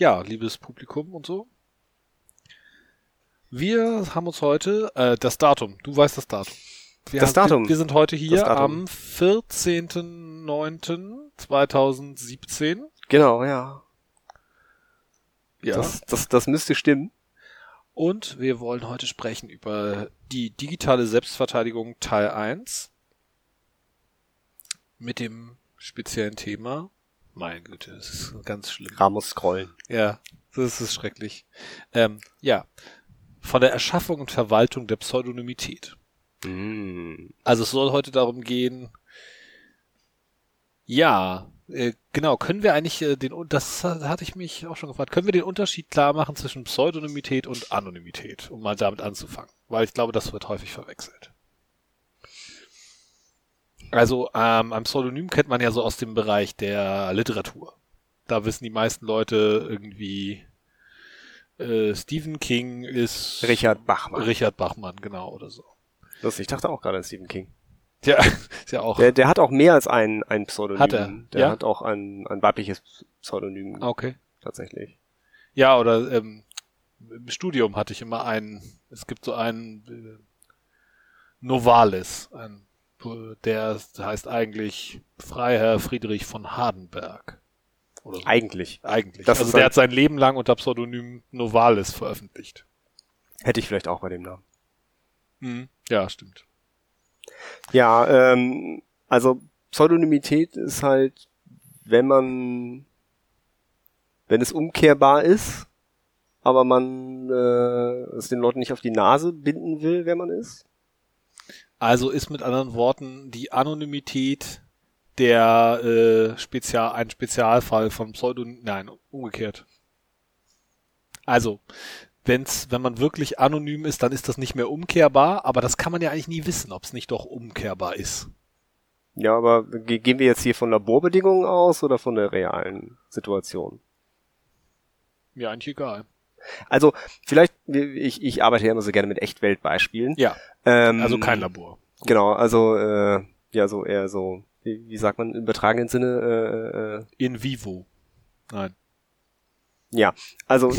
Ja, liebes Publikum und so. Wir haben uns heute, äh, das Datum, du weißt das Datum. Wir Das haben, Datum. Wir, wir sind heute hier am 14.09.2017. Genau, ja. Ja. Das, das, das müsste stimmen. Und wir wollen heute sprechen über die digitale Selbstverteidigung Teil 1 mit dem speziellen Thema. Meine Güte, das ist ganz schlimm. Ramos scrollen. Ja, das ist schrecklich. Ähm, ja, von der Erschaffung und Verwaltung der Pseudonymität. Mm. Also es soll heute darum gehen, ja, äh, genau, können wir eigentlich äh, den, das hatte ich mich auch schon gefragt, können wir den Unterschied klar machen zwischen Pseudonymität und Anonymität, um mal damit anzufangen? Weil ich glaube, das wird häufig verwechselt. Also ähm, ein Pseudonym kennt man ja so aus dem Bereich der Literatur. Da wissen die meisten Leute irgendwie, äh, Stephen King ist Richard Bachmann. Richard Bachmann, genau, oder so. Das, ich dachte auch gerade an Stephen King. Ja, ist ja auch. Der, der hat auch mehr als ein, ein Pseudonym. Hat er? Der Ja? hat auch ein, ein weibliches Pseudonym okay. tatsächlich. Ja, oder ähm, im Studium hatte ich immer einen, es gibt so einen äh, Novalis, ein, äh, der heißt eigentlich Freiherr Friedrich von Hardenberg. Oder so. Eigentlich. Eigentlich. Das also ist der hat sein Leben lang unter Pseudonym Novalis veröffentlicht. Hätte ich vielleicht auch bei dem Namen. Mhm. Ja, stimmt. Ja, ähm, also Pseudonymität ist halt, wenn man, wenn es umkehrbar ist, aber man äh, es den Leuten nicht auf die Nase binden will, wer man ist. Also ist mit anderen Worten die Anonymität der äh, Spezial, ein Spezialfall von Pseudonym, nein, umgekehrt. Also, wenn's, wenn man wirklich anonym ist, dann ist das nicht mehr umkehrbar, aber das kann man ja eigentlich nie wissen, ob es nicht doch umkehrbar ist. Ja, aber ge gehen wir jetzt hier von Laborbedingungen aus oder von der realen Situation? Mir eigentlich egal. Also vielleicht, ich, ich arbeite ja immer so gerne mit Echtweltbeispielen. Ja, Ähm, also kein Labor. Genau, also äh, ja, so eher so, wie, wie sagt man im übertragenen Sinne, äh, äh, In vivo. Nein. Ja, also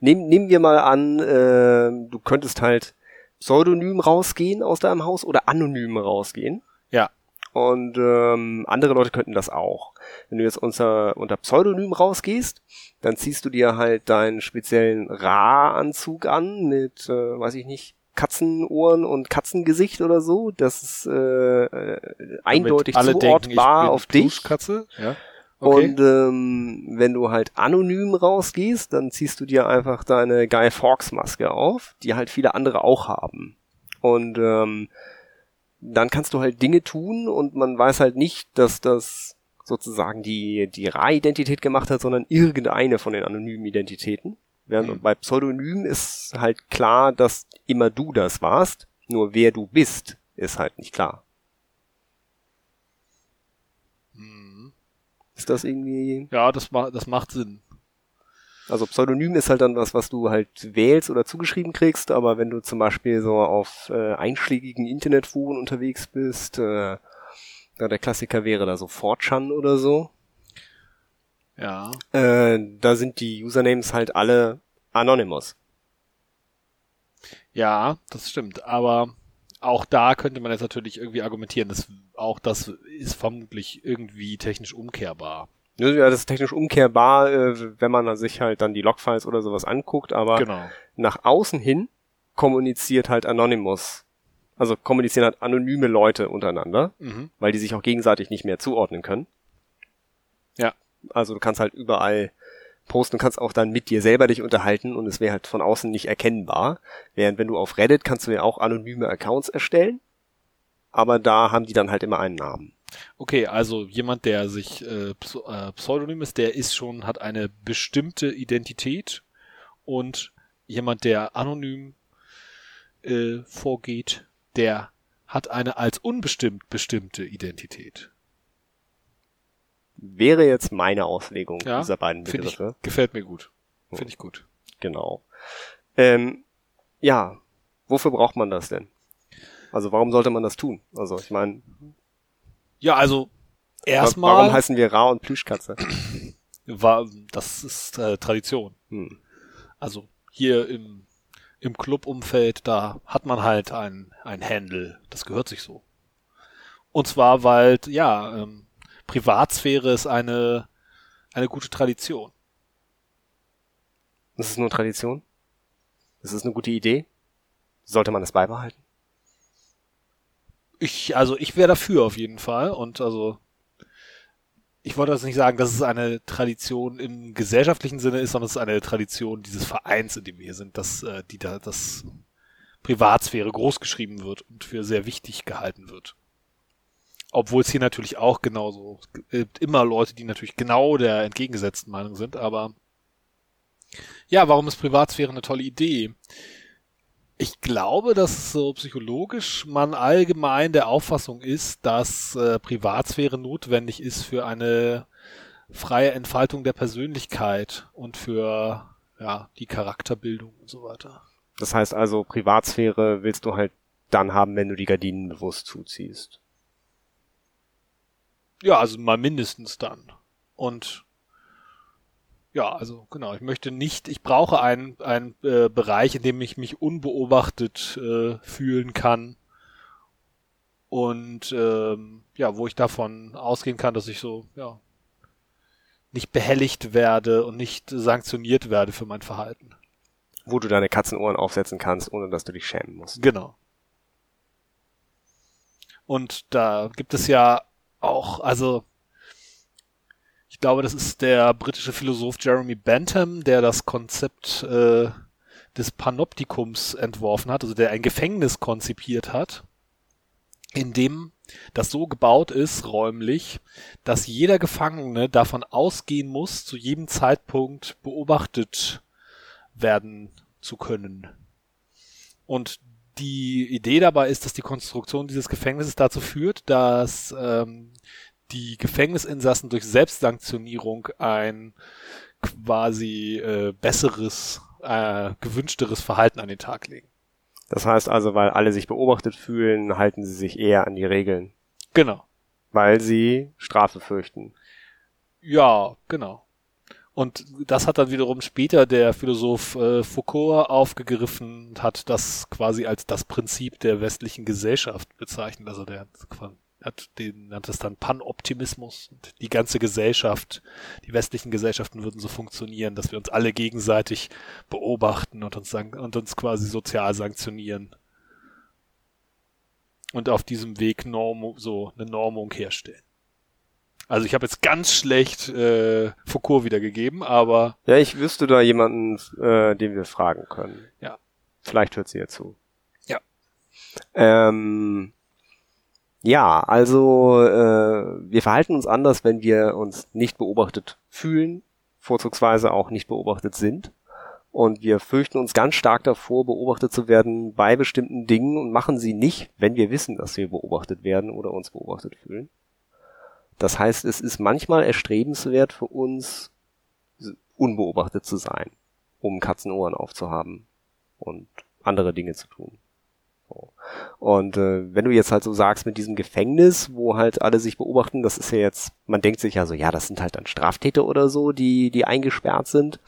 nehm, nehmen wir mal an, äh, du könntest halt pseudonym rausgehen aus deinem Haus oder anonym rausgehen. Ja. Und ähm, andere Leute könnten das auch. Wenn du jetzt unter, unter Pseudonym rausgehst, dann ziehst du dir halt deinen speziellen Ra-Anzug an mit, äh, weiß ich nicht, Katzenohren und Katzengesicht oder so. Das ist äh, äh, eindeutig alle denken, zuortbar bin auf dich. Plüschkatze. Ja. Okay. Und ähm, wenn du halt anonym rausgehst, dann ziehst du dir einfach deine Guy Fawkes Maske auf, die halt viele andere auch haben. Und ähm, dann kannst du halt Dinge tun und man weiß halt nicht, dass das sozusagen die, die Ra-Identität gemacht hat, sondern irgendeine von den anonymen Identitäten. Während Mhm. bei Pseudonym ist halt klar, dass immer du das warst, nur wer du bist, ist halt nicht klar. Mhm. Ist das irgendwie Ja, das, ma das macht Sinn. Also Pseudonym ist halt dann was, was du halt wählst oder zugeschrieben kriegst, aber wenn du zum Beispiel so auf äh, einschlägigen Internetforen unterwegs bist, äh, ja, der Klassiker wäre da so 4chan oder so, Ja. äh, da sind die Usernames halt alle anonymous. Ja, das stimmt. Aber auch da könnte man jetzt natürlich irgendwie argumentieren, dass auch das ist vermutlich irgendwie technisch umkehrbar. Ja, das ist technisch umkehrbar, äh, wenn man sich halt dann die Logfiles oder sowas anguckt, aber Genau. nach außen hin kommuniziert halt Anonymous. Also kommunizieren halt anonyme Leute untereinander. Mhm. weil die sich auch gegenseitig nicht mehr zuordnen können. Ja. Also du kannst halt überall posten, kannst auch dann mit dir selber dich unterhalten und es wäre halt von außen nicht erkennbar. Während wenn du auf Reddit kannst du ja auch anonyme Accounts erstellen, aber da haben die dann halt immer einen Namen. Okay, also jemand, der sich äh, äh, Pseudonym ist, der ist schon, hat eine bestimmte Identität und jemand, der anonym äh, vorgeht, der hat eine als unbestimmt bestimmte Identität. Wäre jetzt meine Auslegung Ja, dieser beiden Finde ich, Begriffe. gefällt mir gut. Finde ich gut. Genau. Ähm, ja, wofür braucht man das denn? Also warum sollte man das tun? Also ich meine, Ja, also erstmal. warum heißen wir Ra und Plüschkatze? war, das ist äh, Tradition. Hm. Also hier im, im Clubumfeld, da hat man halt ein, ein Handle. Das gehört sich so. Und zwar, weil, ja, ähm, Privatsphäre ist eine, eine gute Tradition. Das ist nur Tradition? Das ist eine gute Idee? Sollte man es beibehalten? Ich, also ich wäre dafür auf jeden Fall. Und also ich wollte das nicht sagen, dass es eine Tradition im gesellschaftlichen Sinne ist, sondern es ist eine Tradition dieses Vereins, in dem wir sind, dass äh, die da das Privatsphäre großgeschrieben wird und für sehr wichtig gehalten wird. Obwohl es hier natürlich auch genauso gibt immer Leute, die natürlich genau der entgegengesetzten Meinung sind, aber ja, warum ist Privatsphäre eine tolle Idee? Ich glaube, dass so psychologisch man allgemein der Auffassung ist, dass äh, Privatsphäre notwendig ist für eine freie Entfaltung der Persönlichkeit und für ja, die Charakterbildung und so weiter. Das heißt also, Privatsphäre willst du halt dann haben, wenn du die Gardinen bewusst zuziehst. Ja, also mal mindestens dann. Und ja, also genau, ich möchte nicht, ich brauche einen, einen äh, Bereich, in dem ich mich unbeobachtet äh, fühlen kann und ähm, ja, wo ich davon ausgehen kann, dass ich so, ja, nicht behelligt werde und nicht sanktioniert werde für mein Verhalten. Wo du deine Katzenohren aufsetzen kannst, ohne dass du dich schämen musst. Genau. Und da gibt es ja auch, also ich glaube, das ist der britische Philosoph Jeremy Bentham, der das Konzept äh, des Panoptikums entworfen hat, also der ein Gefängnis konzipiert hat, in dem das so gebaut ist, räumlich, dass jeder Gefangene davon ausgehen muss, zu jedem Zeitpunkt beobachtet werden zu können. Und die Idee dabei ist, dass die Konstruktion dieses Gefängnisses dazu führt, dass ähm, die Gefängnisinsassen durch Selbstsanktionierung ein quasi äh, besseres, äh, gewünschteres Verhalten an den Tag legen. Das heißt also, weil alle sich beobachtet fühlen, halten sie sich eher an die Regeln. Genau. Weil sie Strafe fürchten. Ja, genau. Und das hat dann wiederum später der Philosoph äh, Foucault aufgegriffen und hat das quasi als das Prinzip der westlichen Gesellschaft bezeichnet. Also der hat den nannte es dann Panoptimismus. Und die ganze Gesellschaft, die westlichen Gesellschaften würden so funktionieren, dass wir uns alle gegenseitig beobachten und uns, und uns quasi sozial sanktionieren. Und auf diesem Weg Norm, so eine Normung herstellen. Also ich habe jetzt ganz schlecht äh, Foucault wiedergegeben, aber. Ja, ich wüsste da jemanden, äh, den wir fragen können. Ja. Vielleicht hört sie ja zu. Ja. Ähm, ja, also äh, wir verhalten uns anders, wenn wir uns nicht beobachtet fühlen, vorzugsweise auch nicht beobachtet sind. Und wir fürchten uns ganz stark davor, beobachtet zu werden bei bestimmten Dingen und machen sie nicht, wenn wir wissen, dass wir beobachtet werden oder uns beobachtet fühlen. Das heißt, es ist manchmal erstrebenswert für uns, unbeobachtet zu sein, um Katzenohren aufzuhaben und andere Dinge zu tun. Und äh, wenn du jetzt halt so sagst mit diesem Gefängnis, wo halt alle sich beobachten, das ist ja jetzt, man denkt sich ja so, ja, das sind halt dann Straftäter oder so, die, die eingesperrt sind.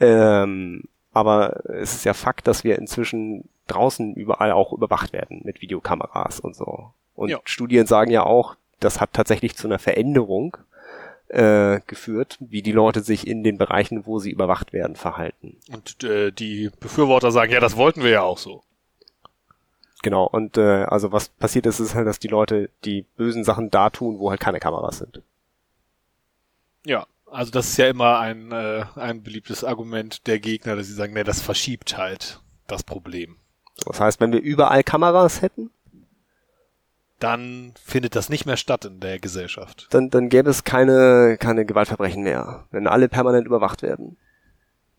Ähm, aber es ist ja Fakt, dass wir inzwischen draußen überall auch überwacht werden mit Videokameras und so. Und ja. Studien sagen ja auch, das hat tatsächlich zu einer Veränderung äh, geführt, wie die Leute sich in den Bereichen, wo sie überwacht werden, verhalten. Und äh, die Befürworter sagen, ja, das wollten wir ja auch so. Genau, und äh, also was passiert ist, ist halt, dass die Leute die bösen Sachen da tun, wo halt keine Kameras sind. Ja, also das ist ja immer ein, äh, ein beliebtes Argument der Gegner, dass sie sagen, nee, das verschiebt halt das Problem. Das heißt, wenn wir überall Kameras hätten, dann findet das nicht mehr statt in der Gesellschaft. Dann, dann gäbe es keine, keine Gewaltverbrechen mehr, wenn alle permanent überwacht werden.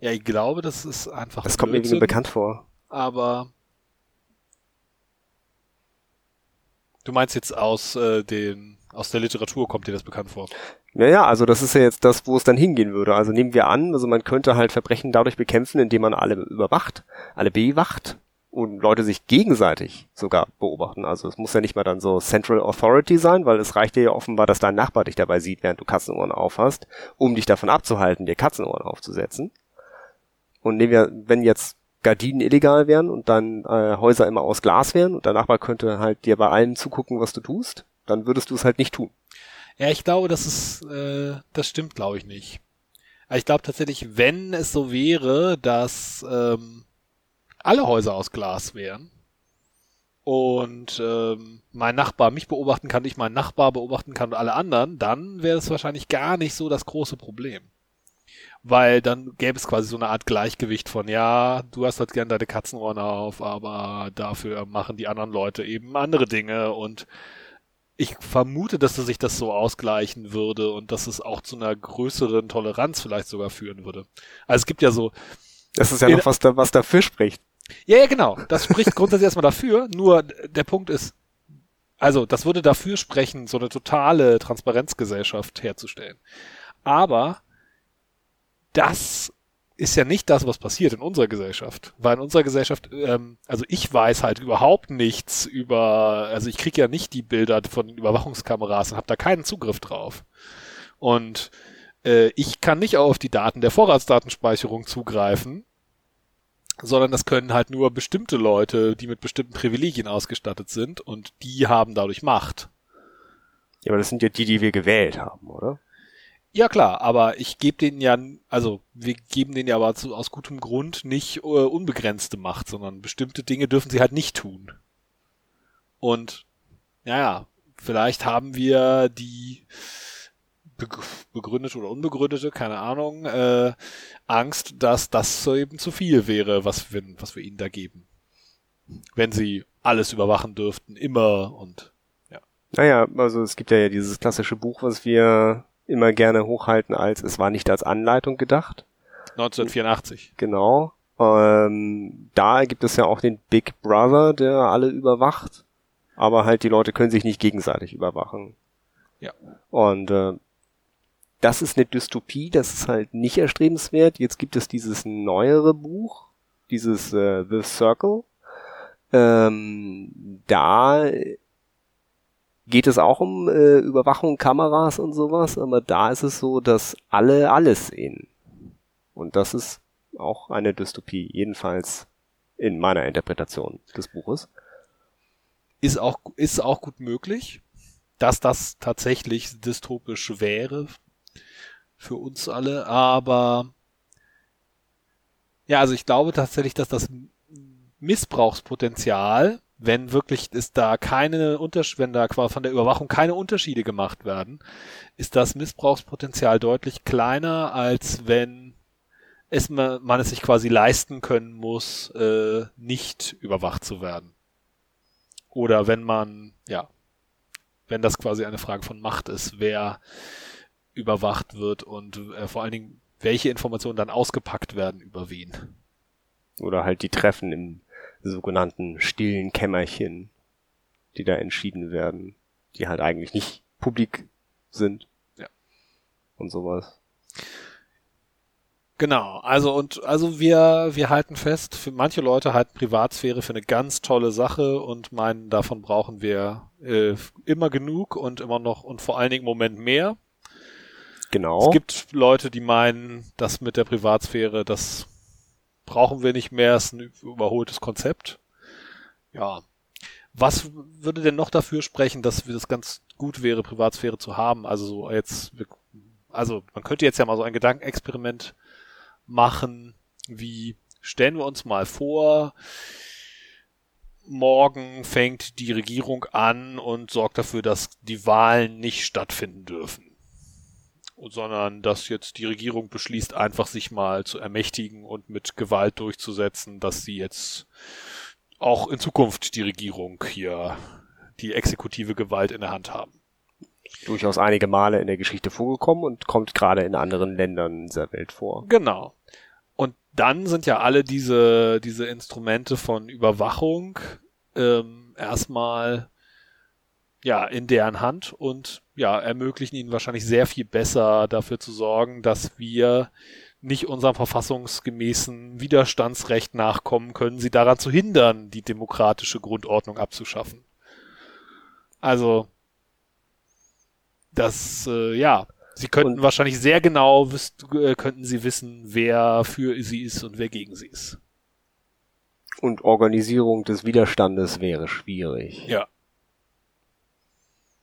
Ja, ich glaube, das ist einfach. Das kommt mir bekannt vor. Aber Du meinst jetzt aus äh, den aus der Literatur kommt dir das bekannt vor? Ja, ja, also das ist ja jetzt das, wo es dann hingehen würde. Also nehmen wir an, also man könnte halt Verbrechen dadurch bekämpfen, indem man alle überwacht, alle bewacht und Leute sich gegenseitig sogar beobachten. Also es muss ja nicht mal dann so Central Authority sein, weil es reicht dir ja offenbar, dass dein Nachbar dich dabei sieht, während du Katzenohren aufhast, um dich davon abzuhalten, dir Katzenohren aufzusetzen. Und nehmen wir, wenn jetzt Gardinen illegal wären und dann äh, Häuser immer aus Glas wären und der Nachbar könnte halt dir bei allem zugucken, was du tust, dann würdest du es halt nicht tun. Ja, ich glaube, das ist, äh, das stimmt, glaube ich nicht. ich glaube tatsächlich, wenn es so wäre, dass ähm, alle Häuser aus Glas wären und ähm, mein Nachbar mich beobachten kann, ich meinen Nachbar beobachten kann und alle anderen, dann wäre es wahrscheinlich gar nicht so das große Problem. Weil dann gäbe es quasi so eine Art Gleichgewicht von, ja, du hast halt gern deine Katzenohren auf, aber dafür machen die anderen Leute eben andere Dinge und ich vermute, dass sich das so ausgleichen würde und dass es auch zu einer größeren Toleranz vielleicht sogar führen würde. Also es gibt ja so. Das ist ja noch was, da, was dafür spricht. Ja, ja, genau. Das spricht grundsätzlich erstmal dafür. Nur der Punkt ist, also das würde dafür sprechen, so eine totale Transparenzgesellschaft herzustellen. Aber das ist ja nicht das, was passiert in unserer Gesellschaft. Weil in unserer Gesellschaft, ähm, also ich weiß halt überhaupt nichts über, also ich kriege ja nicht die Bilder von Überwachungskameras und habe da keinen Zugriff drauf. Und äh, ich kann nicht auf die Daten der Vorratsdatenspeicherung zugreifen, sondern das können halt nur bestimmte Leute, die mit bestimmten Privilegien ausgestattet sind und die haben dadurch Macht. Ja, aber das sind ja die, die wir gewählt haben, oder? Ja klar, aber ich gebe denen ja, also wir geben denen ja aber zu, aus gutem Grund nicht äh, unbegrenzte Macht, sondern bestimmte Dinge dürfen sie halt nicht tun. Und ja, vielleicht haben wir die begründete oder unbegründete, keine Ahnung, äh, Angst, dass das so eben zu viel wäre, was wir, was wir ihnen da geben. Wenn sie alles überwachen dürften, immer und ja. Naja, also es gibt ja dieses klassische Buch, was wir immer gerne hochhalten als es war nicht als Anleitung gedacht. 1984. Genau. Ähm, da gibt es ja auch den Big Brother, der alle überwacht. Aber halt die Leute können sich nicht gegenseitig überwachen. Ja. Und äh, das ist eine Dystopie, das ist halt nicht erstrebenswert. Jetzt gibt es dieses neuere Buch, dieses äh, The Circle. Ähm, da geht es auch um äh, Überwachung, Kameras und sowas, aber da ist es so, dass alle alles sehen. Und das ist auch eine Dystopie, jedenfalls in meiner Interpretation des Buches. Ist auch, ist auch gut möglich, dass das tatsächlich dystopisch wäre für uns alle, aber ja, also ich glaube tatsächlich, dass das Missbrauchspotenzial wenn wirklich ist da keine Unterschiede, wenn da von der Überwachung keine Unterschiede gemacht werden, ist das Missbrauchspotenzial deutlich kleiner, als wenn es man, man es sich quasi leisten können muss, äh, nicht überwacht zu werden. Oder wenn man, ja, wenn das quasi eine Frage von Macht ist, wer überwacht wird und äh, vor allen Dingen, welche Informationen dann ausgepackt werden über wen. Oder halt die Treffen im sogenannten stillen Kämmerchen, die da entschieden werden, die halt eigentlich nicht publik sind. Ja. Und sowas. Genau, also und also wir wir halten fest, für manche Leute halten Privatsphäre für eine ganz tolle Sache und meinen, davon brauchen wir äh, immer genug und immer noch und vor allen Dingen im Moment mehr. Genau. Es gibt Leute, die meinen, dass mit der Privatsphäre das brauchen wir nicht mehr, ist ein überholtes Konzept. Ja. Was würde denn noch dafür sprechen, dass das ganz gut wäre, Privatsphäre zu haben? Also so jetzt, also man könnte jetzt ja mal so ein Gedankenexperiment machen, wie stellen wir uns mal vor, morgen fängt die Regierung an und sorgt dafür, dass die Wahlen nicht stattfinden dürfen sondern dass jetzt die Regierung beschließt, einfach sich mal zu ermächtigen und mit Gewalt durchzusetzen, dass sie jetzt auch in Zukunft die Regierung hier die exekutive Gewalt in der Hand haben. Durchaus einige Male in der Geschichte vorgekommen und kommt gerade in anderen Ländern dieser Welt vor. Genau. Und dann sind ja alle diese, diese Instrumente von Überwachung ähm, erstmal ja in deren Hand und ja, ermöglichen ihnen wahrscheinlich sehr viel besser dafür zu sorgen, dass wir nicht unserem verfassungsgemäßen Widerstandsrecht nachkommen, können sie daran zu hindern, die demokratische Grundordnung abzuschaffen. Also, das, äh, ja, sie könnten und wahrscheinlich sehr genau, äh, könnten sie wissen, wer für sie ist und wer gegen sie ist. Und Organisierung des Widerstandes wäre schwierig. Ja.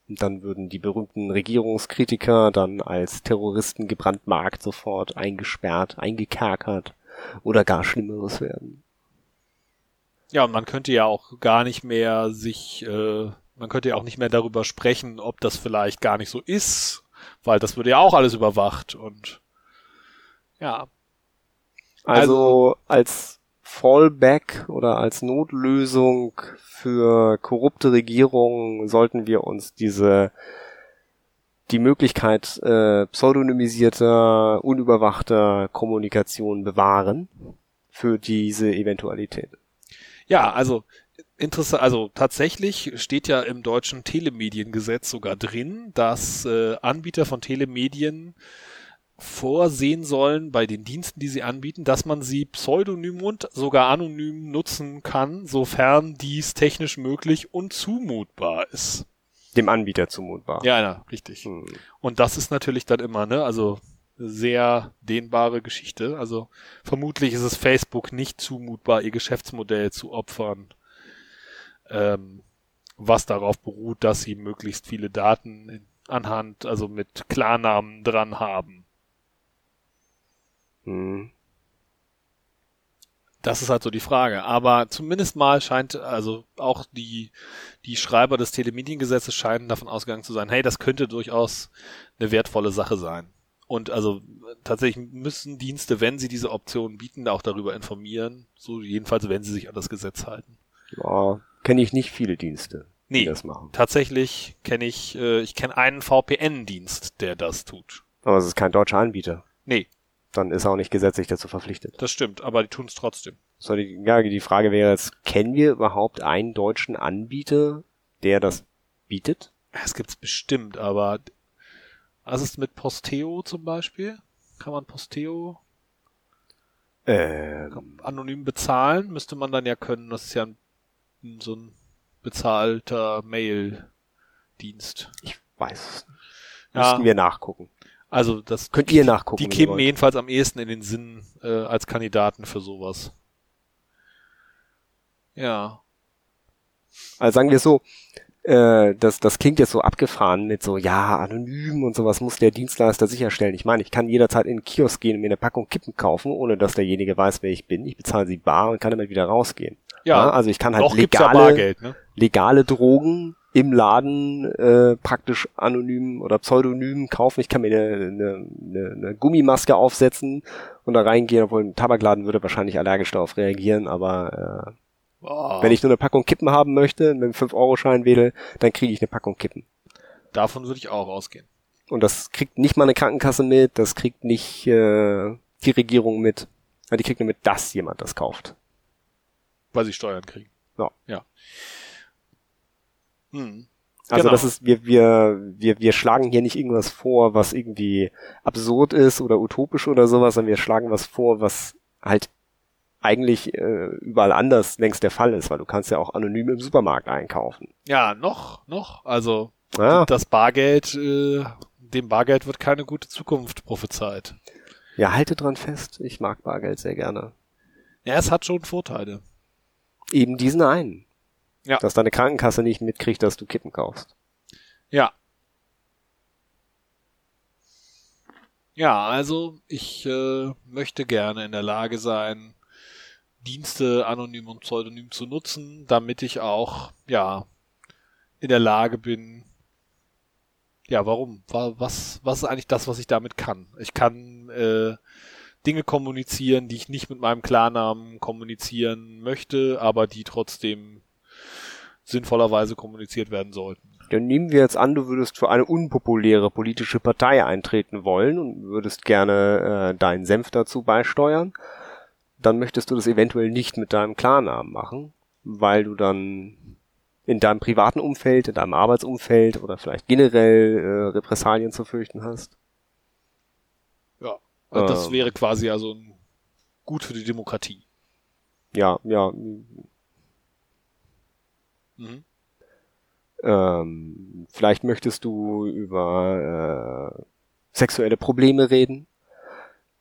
Dann würden die berühmten Regierungskritiker dann als Terroristen gebrandmarkt sofort eingesperrt, eingekerkert oder gar Schlimmeres werden. Ja, und man könnte ja auch gar nicht mehr sich, äh, man könnte ja auch nicht mehr darüber sprechen, ob das vielleicht gar nicht so ist, weil das würde ja auch alles überwacht und ja. Also, also als Fallback oder als Notlösung für korrupte Regierungen sollten wir uns diese die Möglichkeit äh, pseudonymisierter, unüberwachter Kommunikation bewahren für diese Eventualität. Ja, also interessant, also tatsächlich steht ja im deutschen Telemediengesetz sogar drin, dass äh, Anbieter von Telemedien vorsehen sollen bei den Diensten, die sie anbieten, dass man sie pseudonym und sogar anonym nutzen kann, sofern dies technisch möglich und zumutbar ist. Dem Anbieter zumutbar. Ja, ja, richtig. Hm. Und das ist natürlich dann immer, ne, also sehr dehnbare Geschichte. Also vermutlich ist es Facebook nicht zumutbar, ihr Geschäftsmodell zu opfern, ähm, was darauf beruht, dass sie möglichst viele Daten anhand, also mit Klarnamen dran haben. Hm. Das ist halt so die Frage. Aber zumindest mal scheint, also auch die, die Schreiber des Telemediengesetzes scheinen davon ausgegangen zu sein, hey, das könnte durchaus eine wertvolle Sache sein. Und also tatsächlich müssen Dienste, wenn sie diese Optionen bieten, auch darüber informieren. So jedenfalls, wenn sie sich an das Gesetz halten. Ja, kenne ich nicht viele Dienste, nee, die das machen. Tatsächlich kenne ich, äh, ich kenne einen VPN-Dienst, der das tut. Aber es ist kein deutscher Anbieter. Nee, dann ist er auch nicht gesetzlich dazu verpflichtet. Das stimmt, aber die tun es trotzdem. So, die, ja, die Frage wäre jetzt, kennen wir überhaupt einen deutschen Anbieter, der das bietet? Es gibt's bestimmt, aber was ist mit Posteo zum Beispiel? Kann man Posteo ähm, anonym bezahlen? Müsste man dann ja können. Das ist ja ein, so ein bezahlter Mail-Dienst. Ich weiß es nicht. Müssten ja. wir nachgucken. Also das könnt ihr nachgucken. Die kämen mir jedenfalls am ehesten in den Sinn äh, als Kandidaten für sowas. Ja. Also sagen wir so, äh, das, das klingt jetzt so abgefahren mit so, ja, anonym und sowas muss der Dienstleister sicherstellen. Ich meine, ich kann jederzeit in den Kiosk gehen und mir eine Packung Kippen kaufen, ohne dass derjenige weiß, wer ich bin. Ich bezahle sie bar und kann damit wieder rausgehen. Ja, ja also ich kann halt legale, ne? legale Drogen im Laden äh, praktisch anonym oder pseudonym kaufen. Ich kann mir eine, eine, eine, eine Gummimaske aufsetzen und da reingehen, obwohl ein Tabakladen würde wahrscheinlich allergisch darauf reagieren, aber äh, oh. wenn ich nur eine Packung Kippen haben möchte, mit einem 5-Euro-Schein wedel, dann kriege ich eine Packung Kippen. Davon würde ich auch ausgehen. Und das kriegt nicht mal eine Krankenkasse mit, das kriegt nicht äh, die Regierung mit. Die kriegt nur mit, dass jemand das kauft. Weil sie Steuern kriegen. Ja. ja. Hm. Also genau. das ist, wir, wir, wir, wir schlagen hier nicht irgendwas vor, was irgendwie absurd ist oder utopisch oder sowas, sondern wir schlagen was vor, was halt eigentlich äh, überall anders längst der Fall ist, weil du kannst ja auch anonym im Supermarkt einkaufen. Ja, noch, noch. Also ja. das Bargeld, äh, dem Bargeld wird keine gute Zukunft prophezeit. Ja, halte dran fest. Ich mag Bargeld sehr gerne. Ja, es hat schon Vorteile. Eben diesen einen. Ja. Dass deine Krankenkasse nicht mitkriegt, dass du Kippen kaufst. Ja. Ja, also ich äh, möchte gerne in der Lage sein, Dienste anonym und pseudonym zu nutzen, damit ich auch, ja, in der Lage bin, ja, warum? Was, was ist eigentlich das, was ich damit kann? Ich kann äh, Dinge kommunizieren, die ich nicht mit meinem Klarnamen kommunizieren möchte, aber die trotzdem sinnvollerweise kommuniziert werden sollten. Dann nehmen wir jetzt an, du würdest für eine unpopuläre politische Partei eintreten wollen und würdest gerne äh, deinen Senf dazu beisteuern. Dann möchtest du das eventuell nicht mit deinem Klarnamen machen, weil du dann in deinem privaten Umfeld, in deinem Arbeitsumfeld oder vielleicht generell äh, Repressalien zu fürchten hast. Ja, das Ähm. wäre quasi also ein- gut für die Demokratie. Ja, ja. Mhm. Ähm, vielleicht möchtest du über äh, sexuelle Probleme reden,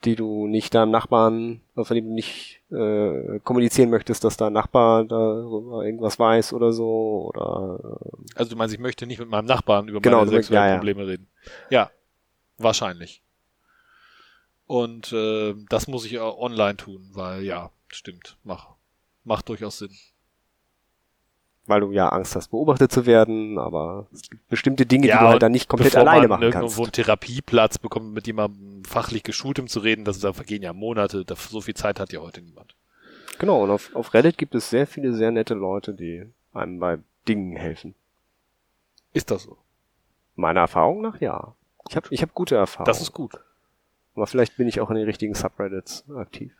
die du nicht deinem Nachbarn, äh, von dem du nicht äh, kommunizieren möchtest, dass dein Nachbar darüber irgendwas weiß oder so oder Also du meinst, ich möchte nicht mit meinem Nachbarn über Genau, meine sexuellen ja, ja. Probleme reden. Ja, wahrscheinlich. Und äh, das muss ich auch online tun, weil ja, stimmt, mach, macht durchaus Sinn. Weil du ja Angst hast, beobachtet zu werden, aber es gibt bestimmte Dinge, Ja, die du halt dann nicht komplett Bevor alleine man machen irgendwo kannst. einen Therapieplatz bekommt, mit jemandem fachlich geschultem zu reden, das, da vergehen ja Monate, da, so viel Zeit hat ja heute niemand. Genau, und auf, auf Reddit gibt es sehr viele sehr nette Leute, die einem bei Dingen helfen. Ist das so? Meiner Erfahrung nach ja. Ich habe ich hab gute Erfahrungen. Das ist gut. aber vielleicht bin ich auch in den richtigen Subreddits aktiv.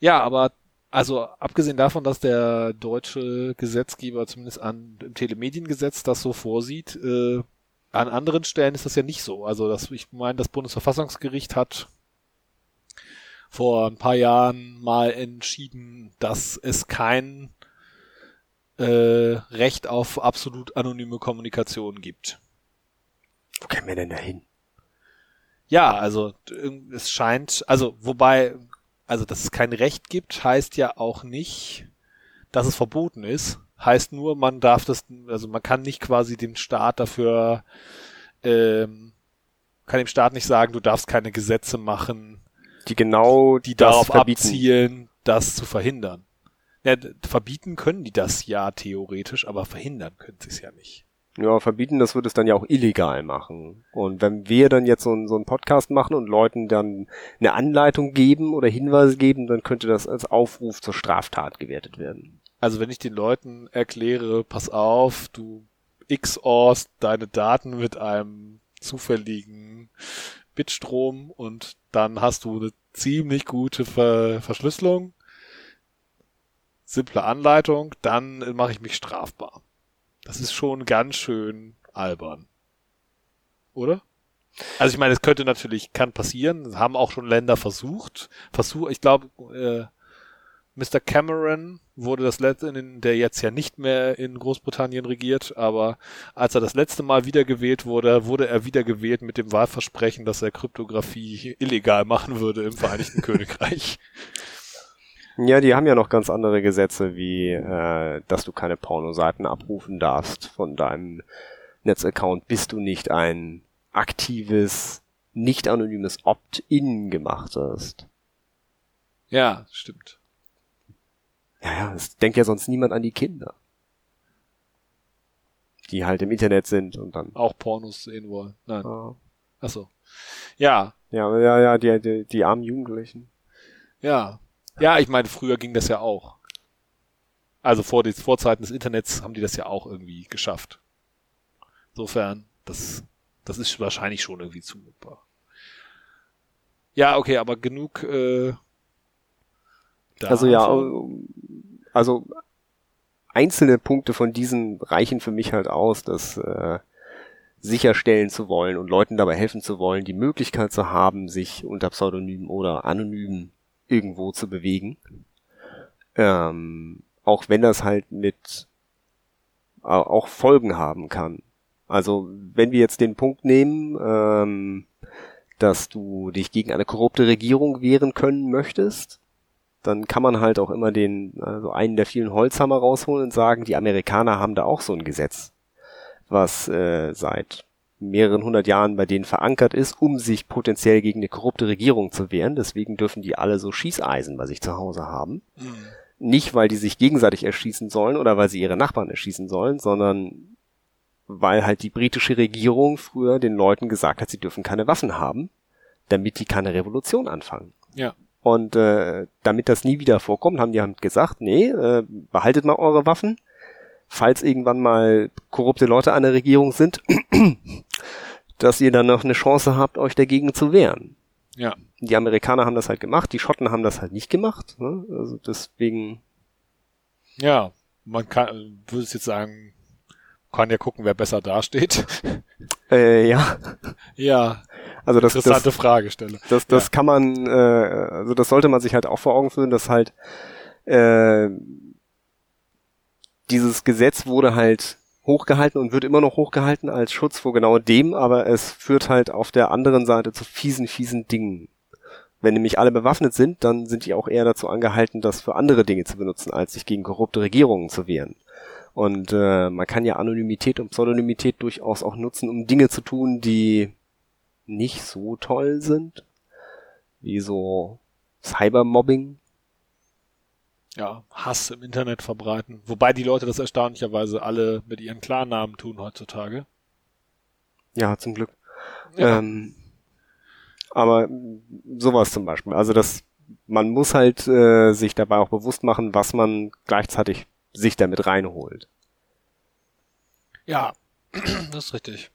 Ja, aber also abgesehen davon, dass der deutsche Gesetzgeber zumindest an im Telemediengesetz das so vorsieht, äh, an anderen Stellen ist das ja nicht so. Also das, ich meine, das Bundesverfassungsgericht hat vor ein paar Jahren mal entschieden, dass es kein äh, Recht auf absolut anonyme Kommunikation gibt. Wo kämen wir denn da hin? Ja, also es scheint, also wobei, also dass es kein Recht gibt, heißt ja auch nicht, dass es verboten ist. Heißt nur, man darf das, also man kann nicht quasi den Staat dafür, ähm, kann dem Staat nicht sagen, du darfst keine Gesetze machen, Die genau die darauf verbieten. abzielen, das zu verhindern. Ja, verbieten können die das ja theoretisch, aber verhindern können sie es ja nicht. Ja, verbieten, das würde es dann ja auch illegal machen. Und wenn wir dann jetzt so, einen- so einen Podcast machen und Leuten dann eine Anleitung geben oder Hinweise geben, dann könnte das als Aufruf zur Straftat gewertet werden. Also wenn ich den Leuten erkläre, pass auf, du XORst deine Daten mit einem zufälligen Bitstrom und dann hast du eine ziemlich gute Ver Verschlüsselung, simple Anleitung, dann mache ich mich strafbar. Das ist schon ganz schön albern. Oder? Also ich meine, es könnte natürlich, kann passieren, Das haben auch schon Länder versucht. Versuch, ich glaube, äh, Mr. Cameron wurde das letzte, der jetzt ja nicht mehr in Großbritannien regiert, aber als er das letzte Mal wiedergewählt wurde, wurde er wiedergewählt mit dem Wahlversprechen, dass er Kryptographie illegal machen würde im Vereinigten Königreich. Ja, die haben ja noch ganz andere Gesetze, wie äh, dass du keine Pornoseiten abrufen darfst von deinem Netzaccount, bis du nicht ein aktives, nicht anonymes Opt-in gemacht hast. Ja, stimmt. Ja, ja, es denkt ja sonst niemand an die Kinder. Die halt im Internet sind und dann. Auch Pornos sehen wollen. Nein. Ah. Achso. Ja, Ja, ja, ja, die, die, die armen Jugendlichen. ja. Ja, ich meine, früher ging das ja auch. Also vor den Vorzeiten des Internets haben die das ja auch irgendwie geschafft. Insofern, das, das ist wahrscheinlich schon irgendwie zumutbar. Ja, okay, aber genug. Äh, Also ja, also einzelne Punkte von diesen reichen für mich halt aus, das äh, sicherstellen zu wollen und Leuten dabei helfen zu wollen, die Möglichkeit zu haben, sich unter Pseudonym oder anonym irgendwo zu bewegen. Ähm, auch wenn das halt mit au- auch Folgen haben kann. Also wenn wir jetzt den Punkt nehmen, ähm, dass du dich gegen eine korrupte Regierung wehren können möchtest, dann kann man halt auch immer den, also einen der vielen Holzhammer rausholen und sagen, die Amerikaner haben da auch so ein Gesetz, was äh, seit mehreren hundert Jahren bei denen verankert ist, um sich potenziell gegen eine korrupte Regierung zu wehren. Deswegen dürfen die alle so Schießeisen bei sich zu Hause haben. Hm. Nicht, weil die sich gegenseitig erschießen sollen oder weil sie ihre Nachbarn erschießen sollen, sondern weil halt die britische Regierung früher den Leuten gesagt hat, sie dürfen keine Waffen haben, damit die keine Revolution anfangen. Ja. Und äh, damit das nie wieder vorkommt, haben die halt gesagt, nee, äh, behaltet mal eure Waffen. Falls irgendwann mal korrupte Leute an der Regierung sind, dass ihr dann noch eine Chance habt, euch dagegen zu wehren. Ja. Die Amerikaner haben das halt gemacht, die Schotten haben das halt nicht gemacht. Ne? Also deswegen, Ja, man kann, würde es jetzt sagen, kann ja gucken, wer besser dasteht. Äh, ja. Ja, Also das, interessante das, Fragestelle. das, das Ja. kann man, äh, also das sollte man sich halt auch vor Augen führen, dass halt äh, dieses Gesetz wurde halt hochgehalten und wird immer noch hochgehalten als Schutz vor genau dem, aber es führt halt auf der anderen Seite zu fiesen, fiesen Dingen. Wenn nämlich alle bewaffnet sind, dann sind die auch eher dazu angehalten, das für andere Dinge zu benutzen, als sich gegen korrupte Regierungen zu wehren. Und äh, man kann ja Anonymität und Pseudonymität durchaus auch nutzen, um Dinge zu tun, die nicht so toll sind, wie so Cybermobbing. Ja, Hass im Internet verbreiten. Wobei die Leute das erstaunlicherweise alle mit ihren Klarnamen tun heutzutage. Ja, zum Glück. Ja. Ähm, aber sowas zum Beispiel. Also das, man muss halt äh, sich dabei auch bewusst machen, was man gleichzeitig sich damit reinholt. Ja, das ist richtig.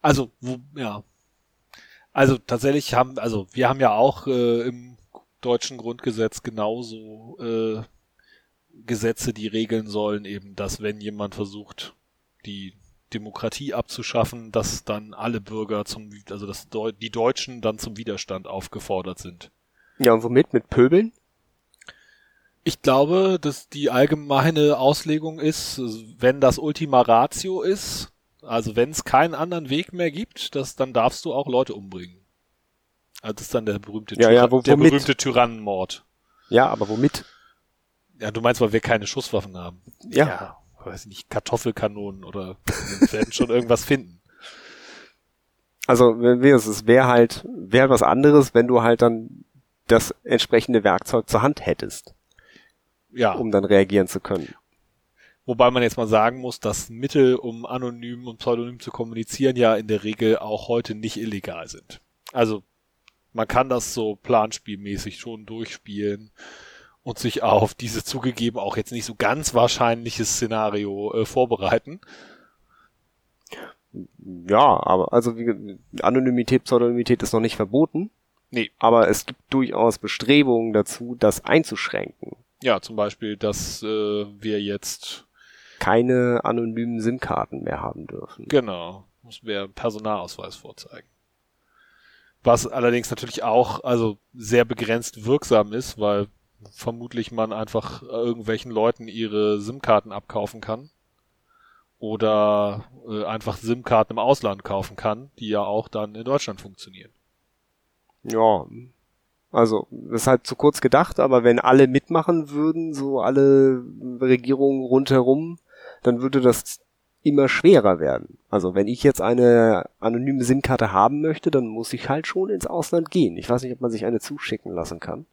Also, wo, ja. Also tatsächlich haben, also wir haben ja auch äh, im deutschen Grundgesetz genauso äh, Gesetze, die regeln sollen, eben, dass wenn jemand versucht, die Demokratie abzuschaffen, dass dann alle Bürger zum, also dass die Deutschen dann zum Widerstand aufgefordert sind. Ja, und womit? Mit Pöbeln? Ich glaube, dass die allgemeine Auslegung ist, wenn das Ultima Ratio ist, also wenn es keinen anderen Weg mehr gibt, dass dann darfst du auch Leute umbringen. Also das ist dann der berühmte, Ja, ja, Tyra- wo- der womit? berühmte Tyrannenmord. Ja, aber womit? Ja, du meinst, weil wir keine Schusswaffen haben. Ja. weiß ich nicht, Kartoffelkanonen oder wir werden schon irgendwas finden. Also es wäre halt, wäre was anderes, wenn du halt dann das entsprechende Werkzeug zur Hand hättest, Ja, um dann reagieren zu können. wobei man jetzt mal sagen muss, dass Mittel, um anonym und pseudonym zu kommunizieren, ja in der Regel auch heute nicht illegal sind. Also man kann das so planspielmäßig schon durchspielen und sich auf dieses zugegeben auch jetzt nicht so ganz wahrscheinliches Szenario äh, vorbereiten. Ja, aber also wie, Anonymität, Pseudonymität ist noch nicht verboten. Nee. Aber es gibt durchaus Bestrebungen dazu, das einzuschränken. Ja, zum Beispiel, dass äh, wir jetzt Keine anonymen SIM-Karten mehr haben dürfen. Genau, muss wir Personalausweis vorzeigen. Was allerdings natürlich auch also sehr begrenzt wirksam ist, weil vermutlich man einfach irgendwelchen Leuten ihre SIM-Karten abkaufen kann oder äh, einfach SIM-Karten im Ausland kaufen kann, die ja auch dann in Deutschland funktionieren. Ja. Also, ist halt zu kurz gedacht, aber wenn alle mitmachen würden, so alle Regierungen rundherum, dann würde das immer schwerer werden. Also, wenn ich jetzt eine anonyme SIM-Karte haben möchte, dann muss ich halt schon ins Ausland gehen. Ich weiß nicht, ob man sich eine zuschicken lassen kann.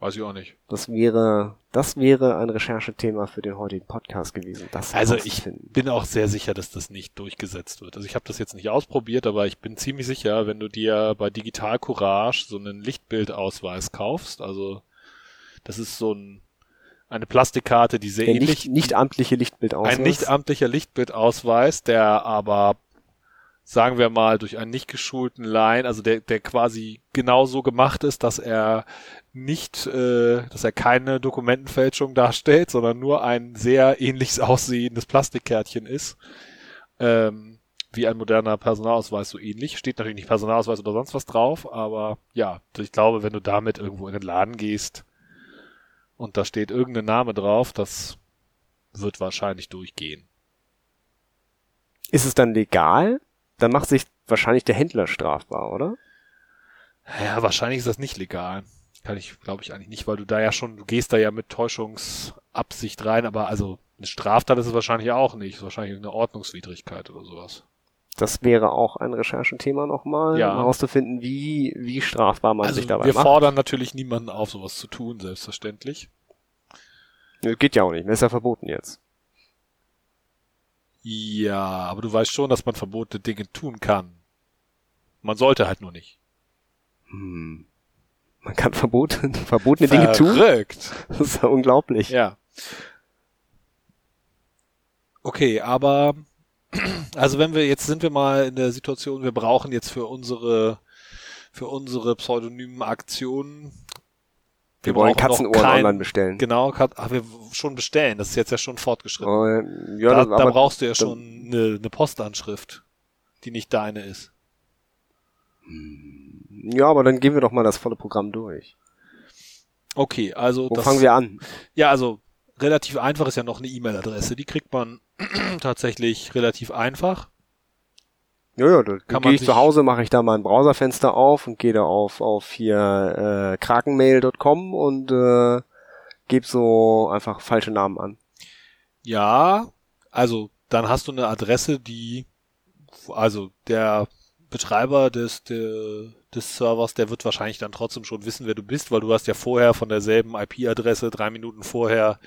Weiß ich auch nicht. Das wäre, das wäre ein Recherchethema für den heutigen Podcast gewesen. Das Also ich bin auch sehr sicher, dass das nicht durchgesetzt wird. Also ich habe das jetzt nicht ausprobiert, aber ich bin ziemlich sicher, wenn du dir bei Digital Courage so einen Lichtbildausweis kaufst, also das ist so ein, eine Plastikkarte, die sehr der ähnlich nicht, nicht amtliche Lichtbildausweis. ein nicht amtlicher Lichtbildausweis, der aber sagen wir mal durch einen nicht geschulten Laien, also der der quasi genauso gemacht ist, dass er nicht, äh, dass er keine Dokumentenfälschung darstellt, sondern nur ein sehr ähnliches aussehendes Plastikkärtchen ist. Ähm, wie ein moderner Personalausweis so ähnlich. Steht natürlich nicht Personalausweis oder sonst was drauf, aber ja, ich glaube, wenn du damit irgendwo in den Laden gehst und da steht irgendein Name drauf, das wird wahrscheinlich durchgehen. Ist es dann legal? Dann macht sich wahrscheinlich der Händler strafbar, oder? Ja, wahrscheinlich ist das nicht legal. Kann ich, glaube ich, eigentlich nicht, weil du da ja schon, du gehst da ja mit Täuschungsabsicht rein, aber also eine Straftat ist es wahrscheinlich auch nicht. Ist wahrscheinlich eine Ordnungswidrigkeit oder sowas. Das wäre auch ein Recherchethema nochmal, Ja. um herauszufinden, wie, wie strafbar man also sich dabei wir macht. fordern natürlich niemanden auf, sowas zu tun, selbstverständlich. Geht ja auch nicht, das ist ja verboten jetzt. Ja, aber du weißt schon, dass man verbotene Dinge tun kann. Man sollte halt nur nicht. Hm. Man kann verboten, verbotene Dinge tun. Verrückt. Das ist ja unglaublich. Ja. Okay, aber also wenn wir jetzt sind wir mal in der Situation, wir brauchen jetzt für unsere für unsere pseudonymen Aktionen Wir, wollen brauchen noch Katzenohren kein- online bestellen. Genau, Kat- ach, wir schon bestellen. Das ist jetzt ja schon fortgeschritten. Oh, ja, da, das, da brauchst du ja schon eine, eine Postanschrift, die nicht deine ist. ja, aber dann gehen wir doch mal das volle Programm durch. Okay, also Wo das, fangen wir an? Ja, also relativ einfach ist ja noch eine E-Mail-Adresse. Die kriegt man tatsächlich relativ einfach. Ja, ja, da Kann gehe ich zu Hause, mache ich da mein Browserfenster auf und gehe da auf, auf hier äh, krakenmail.com und äh, gebe so einfach falsche Namen an. Ja, also dann hast du eine Adresse, die, also der Betreiber des, der, des Servers, der wird wahrscheinlich dann trotzdem schon wissen, wer du bist, weil du hast ja vorher von derselben IP-Adresse drei Minuten vorher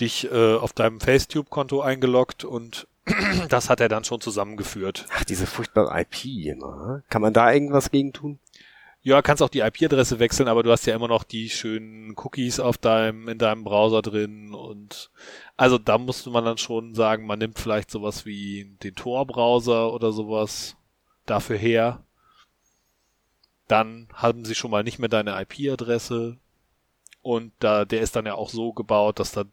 dich äh, auf deinem Facetube-Konto eingeloggt und das hat er dann schon zusammengeführt. Ach, diese furchtbare IP immer. hä? Kann man da irgendwas gegen tun? Ja, kannst auch die IP-Adresse wechseln, aber du hast ja immer noch die schönen Cookies auf deinem, in deinem Browser drin und also da musste man dann schon sagen, man nimmt vielleicht sowas wie den Tor-Browser oder sowas dafür her. Dann haben sie schon mal nicht mehr deine IP-Adresse und da, der ist dann ja auch so gebaut, dass da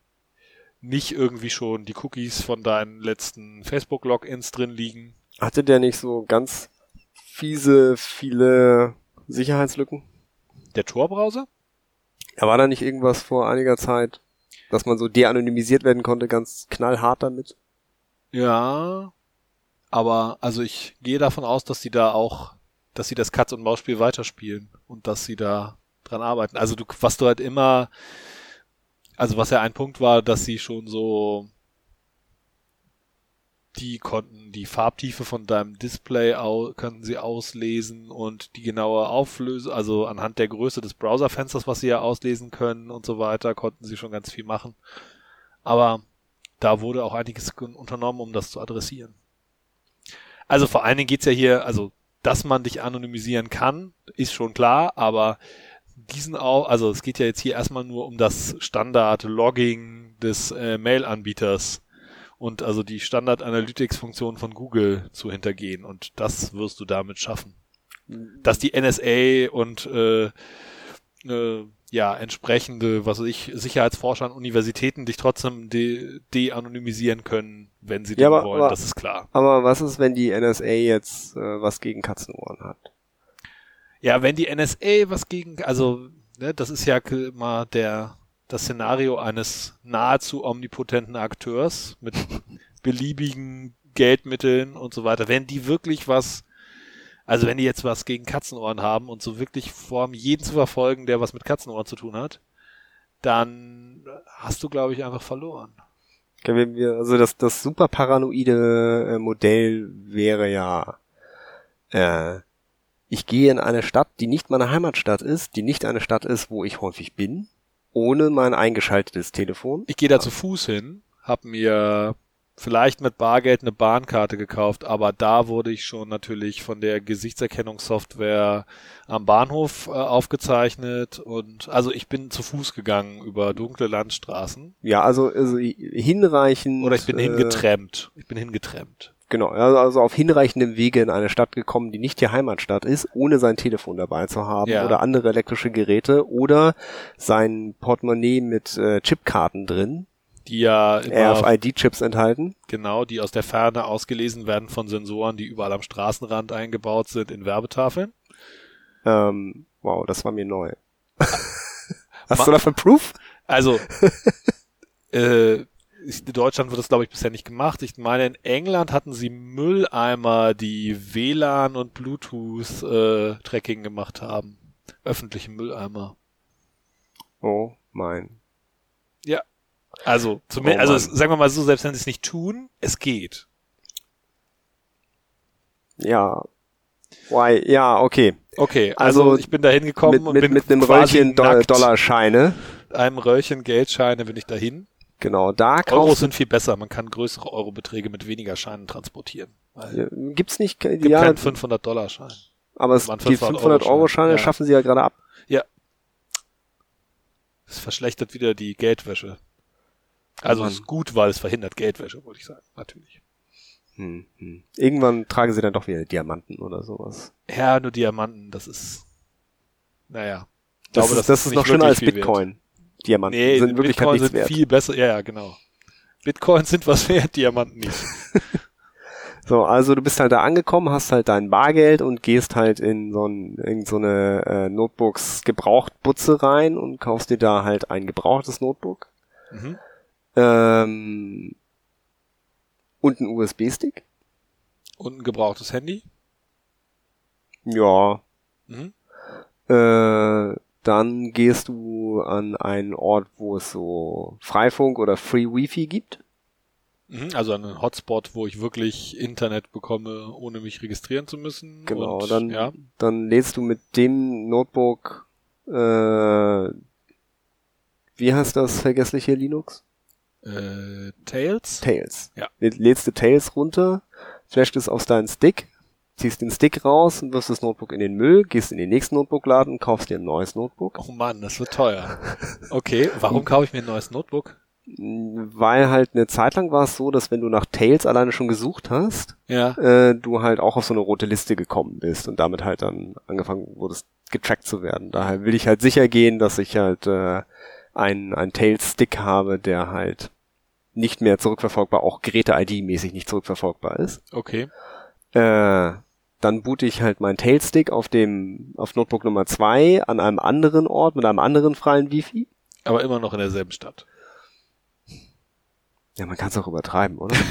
nicht irgendwie schon die Cookies von deinen letzten Facebook-Logins drin liegen. Hatte der nicht so ganz fiese, viele Sicherheitslücken? Der Tor-Browser? Da war da nicht irgendwas vor einiger Zeit, dass man so de-anonymisiert werden konnte, ganz knallhart damit? Ja, aber also ich gehe davon aus, dass sie da auch, dass sie das Katz- und Maus-Spiel weiterspielen und dass sie da dran arbeiten. Also du, was du halt immer, also was ja ein Punkt war, dass sie schon so, die konnten die Farbtiefe von deinem Display au könnten sie auslesen und die genaue Auflösung, also anhand der Größe des Browserfensters, was sie ja auslesen können und so weiter, konnten sie schon ganz viel machen. Aber da wurde auch einiges ge- unternommen, um das zu adressieren. Also vor allen Dingen geht's ja hier, also dass man dich anonymisieren kann, ist schon klar, aber diesen auch, also es geht ja jetzt hier erstmal nur um das Standard-Logging des äh, Mail-Anbieters und also die Standard-Analytics-Funktion von Google zu hintergehen und das wirst du damit schaffen. Dass die NSA und äh, äh, ja, entsprechende, was weiß ich, Sicherheitsforscher an Universitäten dich trotzdem de- de-anonymisieren können, wenn sie Ja, aber- wollen, aber- das ist klar. Aber was ist, wenn die NSA jetzt äh, was gegen Katzenohren hat? Ja, wenn die NSA was gegen, also, ne, das ist ja mal der, das Szenario eines nahezu omnipotenten Akteurs mit beliebigen Geldmitteln und so weiter. Wenn die wirklich was, also wenn die jetzt was gegen Katzenohren haben und so wirklich vorhaben, jeden zu verfolgen, der was mit Katzenohren zu tun hat, dann hast du, glaube ich, einfach verloren. Also das, das super paranoide äh, Modell wäre ja, äh, ich gehe in eine Stadt, die nicht meine Heimatstadt ist, die nicht eine Stadt ist, wo ich häufig bin, ohne mein eingeschaltetes Telefon. Ich gehe da zu Fuß hin, hab mir vielleicht mit Bargeld eine Bahnkarte gekauft, aber da wurde ich schon natürlich von der Gesichtserkennungssoftware am Bahnhof äh, aufgezeichnet und also ich bin zu Fuß gegangen über dunkle Landstraßen Ja, also, also hinreichend. oder ich bin äh, hingetrennt. Ich bin hingetrennt. Genau, also also auf hinreichendem Wege in eine Stadt gekommen, die nicht die Heimatstadt ist, ohne sein Telefon dabei zu haben Ja. oder andere elektrische Geräte oder sein Portemonnaie mit äh, Chipkarten drin, Die ja immer RFID-Chips enthalten. genau, die aus der Ferne ausgelesen werden von Sensoren, die überall am Straßenrand eingebaut sind in Werbetafeln. Ähm, wow, das war mir neu. Hast Ma- du dafür Proof? Also, äh, ist- in Deutschland wird das, glaube ich, bisher nicht gemacht. Ich meine, in England hatten sie Mülleimer, die WLAN und Bluetooth-Tracking gemacht haben. Öffentliche Mülleimer. Oh mein. Also, zumindest, Oh also sagen wir mal so, selbst wenn sie es nicht tun, es geht. Ja. Why? Ja, okay. Okay, also, Also, ich bin da hingekommen und mit, bin mit einem Röllchen Do Dollarscheine. einem Röllchen Geldscheine bin ich dahin. Genau, da Euros sind viel besser, man kann größere Eurobeträge mit weniger Scheinen transportieren. Ja, Gibt's nicht, es gibt ja, keinen 500-Dollar-Schein. aber es, die 500 500-Euro-Scheine Ja. schaffen sie ja gerade ab. Es verschlechtert wieder die Geldwäsche. Also es ist gut, weil es verhindert Geldwäsche, würde ich sagen, natürlich. Hm, hm. Irgendwann tragen sie dann doch wieder Diamanten oder sowas. Ja, nur Diamanten, das ist, naja. Ich glaube, das, ist, das ist nicht noch schöner als viel wert. Diamanten Nee, sind in Wirklichkeit Bitcoin sind wert. viel besser. Ja, ja, genau. Bitcoins sind was wert, Diamanten nicht. So, also du bist halt da angekommen, hast halt dein Bargeld und gehst halt in so, ein, in so eine äh, Notebooks Gebrauchtbutze rein und kaufst dir da halt ein gebrauchtes Notebook Mhm. ähm, und einen USB-Stick. Und ein gebrauchtes Handy. Ja. Mhm. Äh, dann gehst du an einen Ort, wo es so Freifunk oder Free Wifi gibt. Mhm. Also an einen Hotspot, wo ich wirklich Internet bekomme, ohne mich registrieren zu müssen. Genau, Und, dann, ja. dann lädst du mit dem Notebook, äh, wie heißt das vergessliche Linux? Äh, Tails. Tails. Ja. Lä- Lädst du Tails runter, flashst es auf deinen Stick, ziehst den Stick raus und wirfst das Notebook in den Müll, gehst in den nächsten Notebookladen und kaufst dir ein neues Notebook. Oh Mann, das wird teuer. Okay, warum kaufe ich mir ein neues Notebook? Weil halt eine Zeit lang war es so, dass wenn du nach Tails alleine schon gesucht hast, Ja. äh, du halt auch auf so eine rote Liste gekommen bist und damit halt dann angefangen wurdest, getrackt zu werden. Daher will ich halt sicher gehen, dass ich halt äh, einen, einen Tails-Stick habe, der halt nicht mehr zurückverfolgbar, auch Geräte-ID-mäßig nicht zurückverfolgbar ist. Okay. Äh, dann boote ich halt meinen Tailstick auf dem, auf Notebook Nummer zwei an einem anderen Ort mit einem anderen freien Wifi. Aber immer noch in derselben Stadt. Ja, man kann es auch übertreiben, oder?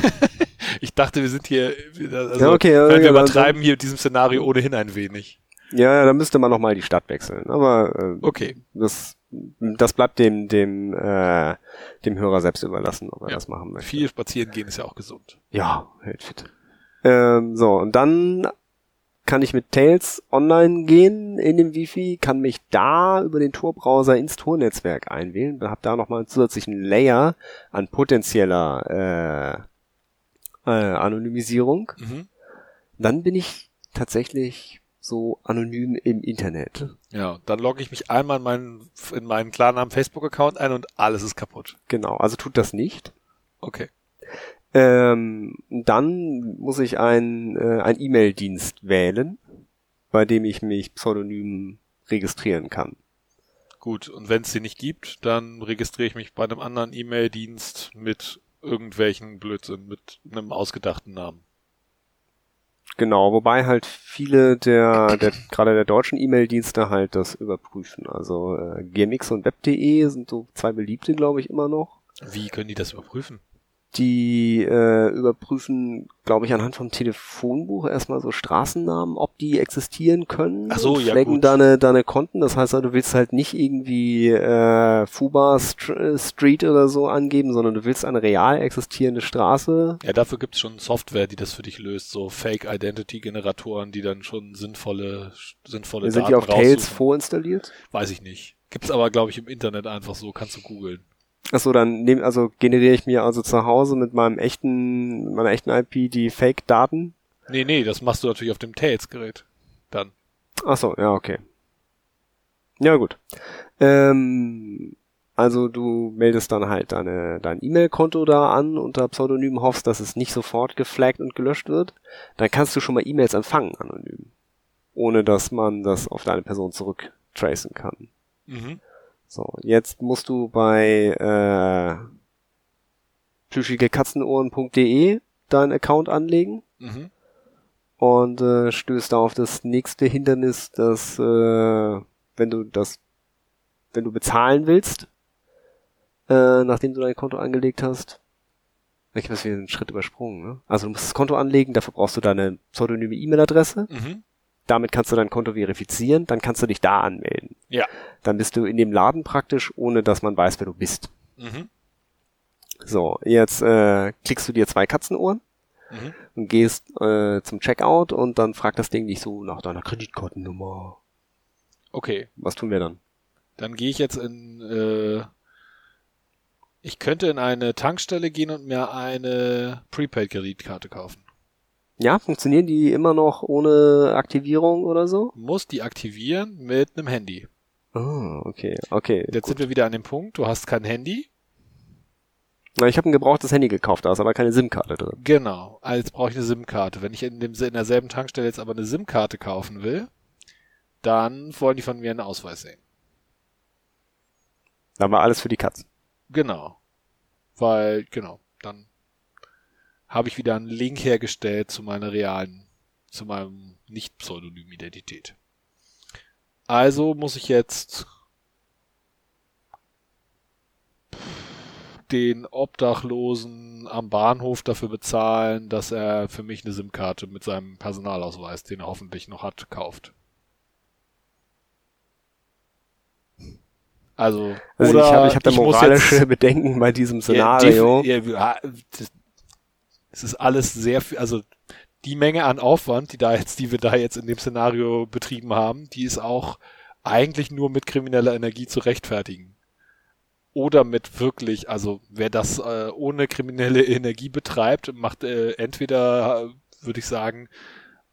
Ich dachte, wir sind hier, also, Ja, okay, ja, wir übertreiben hier in diesem Szenario ohnehin ein wenig. ja, da müsste man noch mal die Stadt wechseln. Aber äh, Okay. das, das bleibt dem, dem, äh, dem Hörer selbst überlassen, ob er Ja. das machen möchte. Viel spazieren gehen ist ja auch gesund. Ja, hält fit. Ähm, so, und dann kann ich mit Tails online gehen in dem Wifi, kann mich da über den Tor-Browser ins Tor-Netzwerk einwählen, habe da nochmal einen zusätzlichen Layer an potenzieller äh, äh, Anonymisierung. Mhm. Dann bin ich tatsächlich so anonym im Internet. Ja, dann logge ich mich einmal in meinen, in meinen Klarnamen Facebook-Account ein und alles ist kaputt. Genau, also tut das nicht. Okay. Ähm, dann muss ich einen äh, ein E-Mail-Dienst wählen, bei dem ich mich pseudonym registrieren kann. Gut, und wenn es sie nicht gibt, dann registriere ich mich bei einem anderen E-Mail-Dienst mit irgendwelchen Blödsinn, mit einem ausgedachten Namen. Genau, wobei halt viele der, der gerade der deutschen E-Mail-Dienste halt das überprüfen. Also äh, GMX und Web.de sind so zwei beliebte, glaube ich, immer noch. Wie können die das überprüfen? Die äh, überprüfen, glaube ich, anhand vom Telefonbuch erstmal so Straßennamen, ob die existieren können. Ach so, und ja, flaggen deine, deine Konten. Das heißt, also, du willst halt nicht irgendwie äh, Fuba St äh, Street oder so angeben, sondern du willst eine real existierende Straße. Ja, dafür gibt's schon Software, die das für dich löst, so Fake-Identity-Generatoren, die dann schon sinnvolle, sinnvolle Sind Daten die auf Tails raussuchen. vorinstalliert? Weiß ich nicht. Gibt's aber, glaube ich, im Internet einfach so, kannst du googeln. Achso, dann nehm, also generiere ich mir also zu Hause mit meinem echten, mit meiner echten IP die Fake-Daten. Nee, nee, das machst du natürlich auf dem Tails-Gerät. Dann. Achso, ja, okay. Ja, gut. Ähm, also du meldest dann halt deine, dein E-Mail-Konto da an unter Pseudonym, hoffst, dass es nicht sofort geflaggt und gelöscht wird. Dann kannst du schon mal E-Mails empfangen anonym. Ohne dass man das auf deine Person zurücktracen kann. Mhm. So, jetzt musst du bei äh, plüschigekatzenohren.de deinen Account anlegen Mhm. und äh, stößt da auf das nächste Hindernis, dass äh, wenn du das, wenn du bezahlen willst, äh, nachdem du dein Konto angelegt hast, ich habe jetzt wieder einen Schritt übersprungen. Ne? Also du musst das Konto anlegen, dafür brauchst du deine pseudonyme E-Mail-Adresse. Mhm. Damit kannst du dein Konto verifizieren, dann kannst du dich da anmelden. Ja. Dann bist du in dem Laden praktisch, ohne dass man weiß, wer du bist. Mhm. So, jetzt äh, klickst du dir zwei Katzenohren Mhm. und gehst äh, zum Checkout und dann fragt das Ding dich so nach deiner Kreditkartennummer. Okay. Was tun wir dann? Dann gehe ich jetzt in, äh, ich könnte in eine Tankstelle gehen und mir eine Prepaid-Kreditkarte kaufen. Ja, funktionieren die immer noch ohne Aktivierung oder so? Muss die aktivieren mit einem Handy. Ah, okay, okay. Jetzt sind wir wieder an dem Punkt, du hast kein Handy. Na, ich habe ein gebrauchtes Handy gekauft, da ist aber keine SIM-Karte drin. Genau. Also jetzt brauche ich eine SIM-Karte. Wenn ich in, dem, in derselben Tankstelle jetzt aber eine SIM-Karte kaufen will, dann wollen die von mir einen Ausweis sehen. Dann war alles für die Katze. Genau. Weil, genau, dann habe ich wieder einen Link hergestellt zu meiner realen, zu meinem nicht pseudonymen Identität. Also muss ich jetzt den Obdachlosen am Bahnhof dafür bezahlen, dass er für mich eine SIM-Karte mit seinem Personalausweis, den er hoffentlich noch hat, kauft. Also, also ich habe ich hab da moralische jetzt, Bedenken bei diesem Szenario. Ja, ja, es ist alles sehr viel, also die Menge an Aufwand, die da jetzt, die wir da jetzt in dem Szenario betrieben haben, die ist auch eigentlich nur mit krimineller Energie zu rechtfertigen oder mit wirklich, also wer das äh, ohne kriminelle Energie betreibt, macht äh, entweder, würde ich sagen,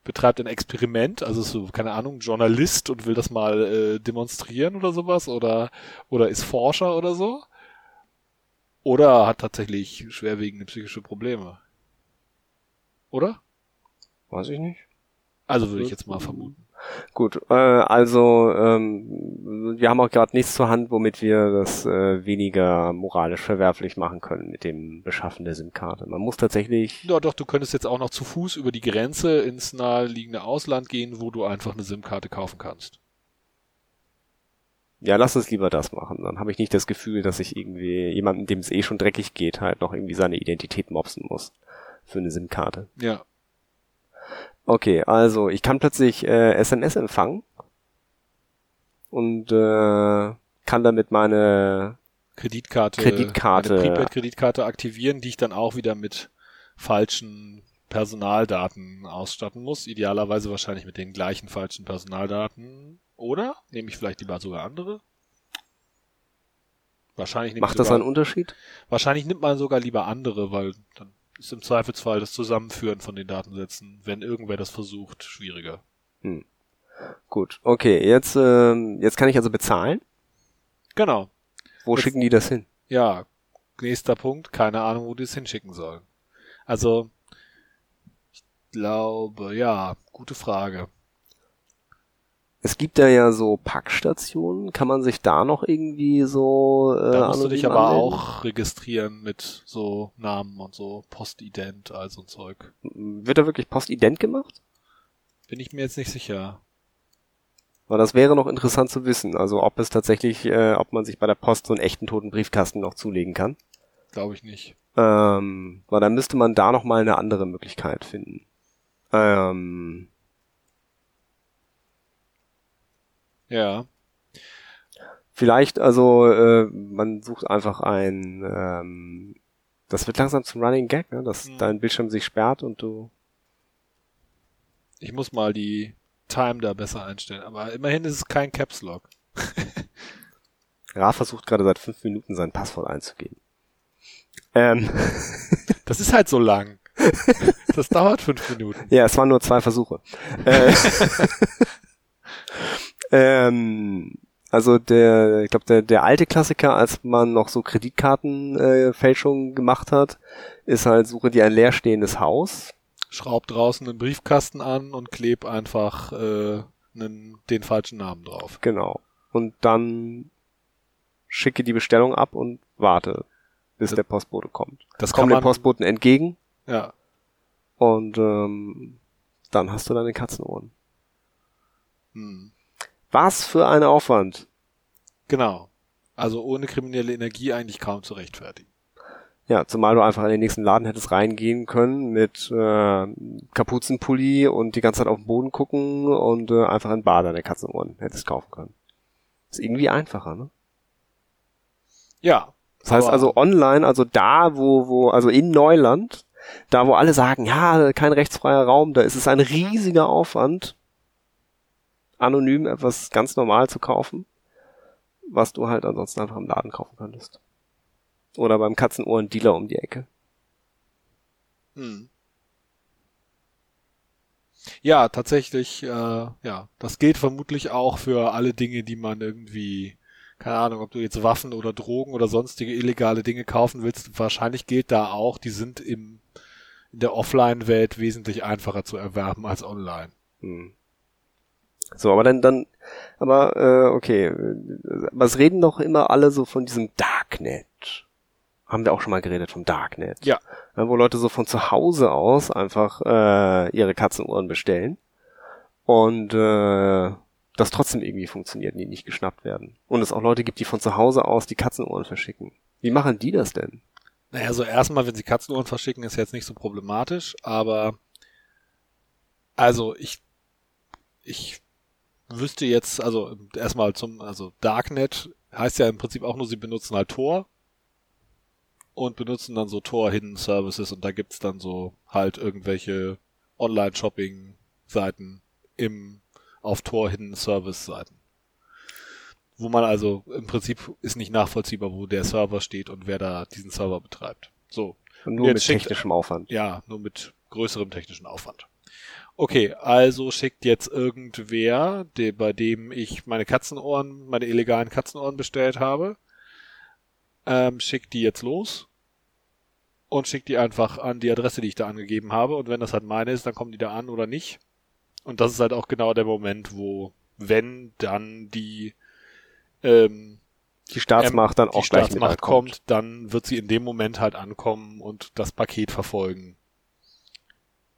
betreibt ein Experiment, also so, keine Ahnung, Journalist und will das mal äh, demonstrieren oder sowas, oder, oder ist Forscher oder so. Oder hat tatsächlich schwerwiegende psychische Probleme. Oder? Weiß ich nicht. Also würde ich jetzt mal vermuten. Gut, äh, also ähm, wir haben auch gerade nichts zur Hand, womit wir das äh, weniger moralisch verwerflich machen können mit dem Beschaffen der SIM-Karte. Man muss tatsächlich. Ja, doch, du könntest jetzt auch noch zu Fuß über die Grenze ins naheliegende Ausland gehen, wo du einfach eine SIM-Karte kaufen kannst. Ja, lass uns lieber das machen. Dann habe ich nicht das Gefühl, dass ich irgendwie jemandem, dem es eh schon dreckig geht, halt noch irgendwie seine Identität mopsen muss für eine SIM-Karte. Ja. Okay, also ich kann plötzlich äh, SMS empfangen und äh, kann damit meine Kreditkarte, Kreditkarte, Prepaid-Kreditkarte aktivieren, die ich dann auch wieder mit falschen Personaldaten ausstatten muss. Idealerweise wahrscheinlich mit den gleichen falschen Personaldaten. Oder? Nehme ich vielleicht lieber sogar andere? Wahrscheinlich Macht das sogar, einen Unterschied? Wahrscheinlich nimmt man sogar lieber andere, weil dann ist im Zweifelsfall das Zusammenführen von den Datensätzen, wenn irgendwer das versucht, schwieriger. Hm. Gut, okay, jetzt, äh, jetzt kann ich also bezahlen. Genau. Wo jetzt, schicken die das hin? Ja, nächster Punkt, keine Ahnung, wo die es hinschicken sollen. Also, ich glaube, ja, gute Frage. Es gibt da ja so Packstationen. Kann man sich da noch irgendwie so. Äh, da musst du dich aber anmelden? auch registrieren mit so Namen und so Postident, also ein Zeug. Wird da wirklich Postident gemacht? Bin ich mir jetzt nicht sicher. Weil das wäre noch interessant zu wissen. Also ob es tatsächlich, äh, ob man sich bei der Post so einen echten toten Briefkasten noch zulegen kann. Glaube ich nicht. Ähm, weil dann müsste man da noch mal eine andere Möglichkeit finden. Ähm, Ja. Vielleicht, also, äh, man sucht einfach ein, ähm, das wird langsam zum Running Gag, ne? dass mhm. dein Bildschirm sich sperrt und du. Ich muss mal die Time da besser einstellen, aber immerhin ist es kein Caps Lock. Ra versucht gerade seit fünf Minuten sein Passwort einzugeben. Ähm. Das ist halt so lang. Das dauert fünf Minuten. Ja, es waren nur zwei Versuche. äh, ähm, also der, ich glaube, der, der alte Klassiker, als man noch so Kreditkartenfälschungen äh, gemacht hat, ist halt, suche dir ein leerstehendes Haus. Schraub draußen einen Briefkasten an und kleb einfach äh, einen, den falschen Namen drauf. Genau. Und dann schicke die Bestellung ab und warte, bis das, der Postbote kommt. Das kommt dem Postboten entgegen. Ja. Und ähm, dann hast du deine Katzenohren. Hm. Was für ein Aufwand. Genau. Also ohne kriminelle Energie eigentlich kaum zu rechtfertigen. Ja, zumal du einfach in den nächsten Laden hättest reingehen können mit äh, Kapuzenpulli und die ganze Zeit auf den Boden gucken und äh, einfach ein Bad an der Katzenohren hättest kaufen können. Ist irgendwie einfacher, ne? Ja. Das heißt also online, also da, wo, wo, also in Neuland, da wo alle sagen, ja, kein rechtsfreier Raum, da ist es ein riesiger Aufwand, anonym etwas ganz normal zu kaufen, was du halt ansonsten einfach im Laden kaufen könntest. Oder beim Katzenohren-Dealer um die Ecke. Hm. Ja, tatsächlich, äh, ja, das gilt vermutlich auch für alle Dinge, die man irgendwie, keine Ahnung, ob du jetzt Waffen oder Drogen oder sonstige illegale Dinge kaufen willst, wahrscheinlich gilt da auch, die sind im, in der Offline-Welt wesentlich einfacher zu erwerben als online. Hm. So, aber dann, dann, aber äh, okay, es reden doch immer alle so von diesem Darknet. Haben wir auch schon mal geredet vom Darknet. Ja. ja wo Leute so von zu Hause aus einfach äh, ihre Katzenohren bestellen und äh, das trotzdem irgendwie funktioniert, die nicht geschnappt werden. Und es auch Leute gibt, die von zu Hause aus die Katzenohren verschicken. Wie machen die das denn? Naja, so erstmal, wenn sie Katzenohren verschicken, ist jetzt nicht so problematisch, aber also ich ich wüsste jetzt, also erstmal zum, also Darknet heißt ja im Prinzip auch nur, sie benutzen halt Tor und benutzen dann so Tor Hidden Services und da gibt's dann so halt irgendwelche Online-Shopping-Seiten im auf Tor Hidden Service Seiten. Wo man also im Prinzip ist nicht nachvollziehbar, wo der Server steht und wer da diesen Server betreibt. So. Und nur mit schickt, technischem Aufwand. Ja, nur mit größerem technischen Aufwand. Okay, also schickt jetzt irgendwer, der, bei dem ich meine Katzenohren, meine illegalen Katzenohren bestellt habe, ähm, schickt die jetzt los und schickt die einfach an die Adresse, die ich da angegeben habe. Und wenn das halt meine ist, dann kommen die da an oder nicht. Und das ist halt auch genau der Moment, wo, wenn dann die ähm, die Staatsmacht dann die auch gleich Staatsmacht kommt, dann wird sie in dem Moment halt ankommen und das Paket verfolgen.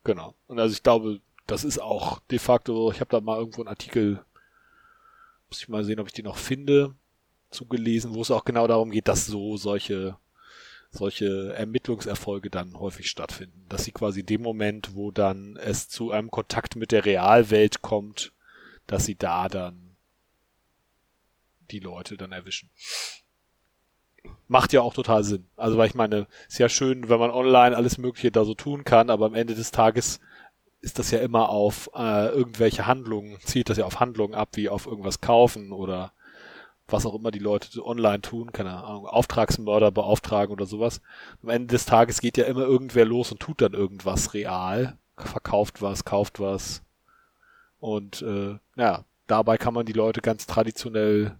Genau. Und also ich glaube, das ist auch de facto, ich habe da mal irgendwo einen Artikel, muss ich mal sehen, ob ich die noch finde, zugelesen, wo es auch genau darum geht, dass so solche solche Ermittlungserfolge dann häufig stattfinden. Dass sie quasi dem Moment, wo dann es zu einem Kontakt mit der Realwelt kommt, dass sie da dann die Leute dann erwischen. Macht ja auch total Sinn. Also weil ich meine, ist ja schön, wenn man online alles Mögliche da so tun kann, aber am Ende des Tages ist das ja immer auf äh, irgendwelche Handlungen, zielt das ja auf Handlungen ab, wie auf irgendwas kaufen oder was auch immer die Leute online tun, keine Ahnung, Auftragsmörder beauftragen oder sowas. Am Ende des Tages geht ja immer irgendwer los und tut dann irgendwas real, verkauft was, kauft was. Und äh, ja, dabei kann man die Leute ganz traditionell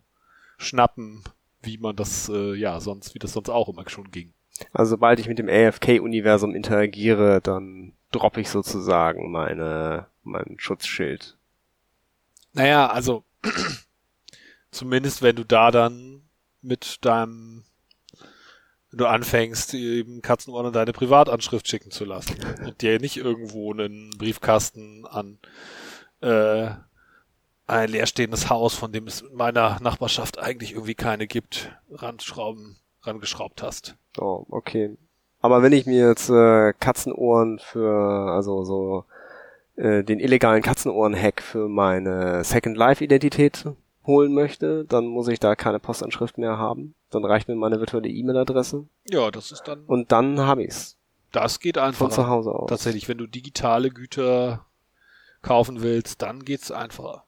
schnappen, wie man das äh, ja sonst, wie das sonst auch immer schon ging. Also sobald ich mit dem AFK-Universum interagiere, dann droppe ich sozusagen meine, mein Schutzschild. Naja, also zumindest wenn du da dann mit deinem, wenn du anfängst, eben Katzenohren deine Privatanschrift schicken zu lassen und dir nicht irgendwo einen Briefkasten an äh, ein leerstehendes Haus, von dem es in meiner Nachbarschaft eigentlich irgendwie keine gibt, ranschrauben, rangeschraubt hast. Oh, okay. Aber wenn ich mir jetzt äh, Katzenohren für, also so äh, den illegalen Katzenohren-Hack für meine Second Life-Identität holen möchte, dann muss ich da keine Postanschrift mehr haben. Dann reicht mir meine virtuelle E-Mail-Adresse. Ja, das ist dann. Und dann habe ich's. Das geht einfach. Von zu Hause aus. Tatsächlich, wenn du digitale Güter kaufen willst, dann geht's einfacher.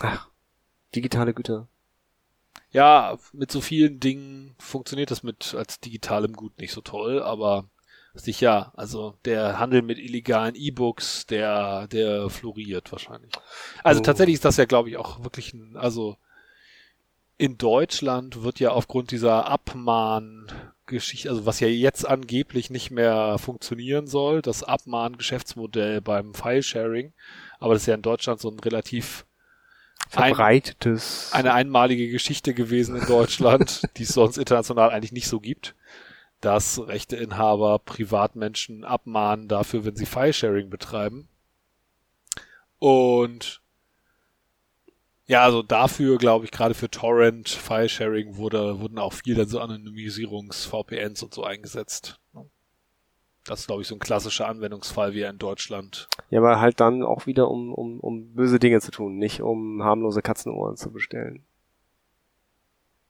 Ach, digitale Güter ja, mit so vielen Dingen funktioniert das mit als digitalem Gut nicht so toll, aber sicher, also der Handel mit illegalen E-Books, der, der floriert wahrscheinlich. Also oh. tatsächlich ist das ja, glaube ich, auch wirklich ein, also in Deutschland wird ja aufgrund dieser Abmahn-Geschichte, also was ja jetzt angeblich nicht mehr funktionieren soll, das Abmahn-Geschäftsmodell beim File-Sharing, aber das ist ja in Deutschland so ein relativ verbreitetes. Ein, eine einmalige Geschichte gewesen in Deutschland, die es sonst international eigentlich nicht so gibt, dass Rechteinhaber Privatmenschen abmahnen dafür, wenn sie File-Sharing betreiben. Und ja, also dafür, glaube ich, gerade für Torrent, File-Sharing wurde, wurden auch viel dann so Anonymisierungs-VPNs und so eingesetzt. Das ist, glaube ich, so ein klassischer Anwendungsfall wie in Deutschland. Ja, aber halt dann auch wieder, um, um, um böse Dinge zu tun, nicht um harmlose Katzenohren zu bestellen.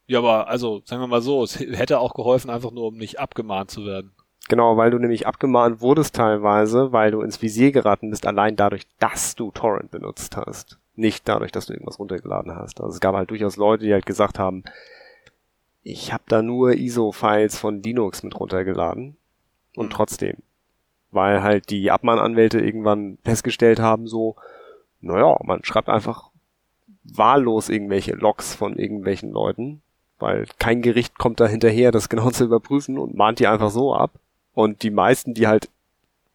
Ja, aber also, sagen wir mal so, es hätte auch geholfen, einfach nur, um nicht abgemahnt zu werden. Genau, weil du nämlich abgemahnt wurdest teilweise, weil du ins Visier geraten bist, allein dadurch, dass du Torrent benutzt hast. Nicht dadurch, dass du irgendwas runtergeladen hast. Also es gab halt durchaus Leute, die halt gesagt haben, ich habe da nur ISO-Files von Linux mit runtergeladen und mhm. trotzdem. Weil halt die Abmahnanwälte irgendwann festgestellt haben, so, naja, man schreibt einfach wahllos irgendwelche Logs von irgendwelchen Leuten, weil kein Gericht kommt da hinterher, das genau zu überprüfen und mahnt die einfach so ab. Und die meisten, die halt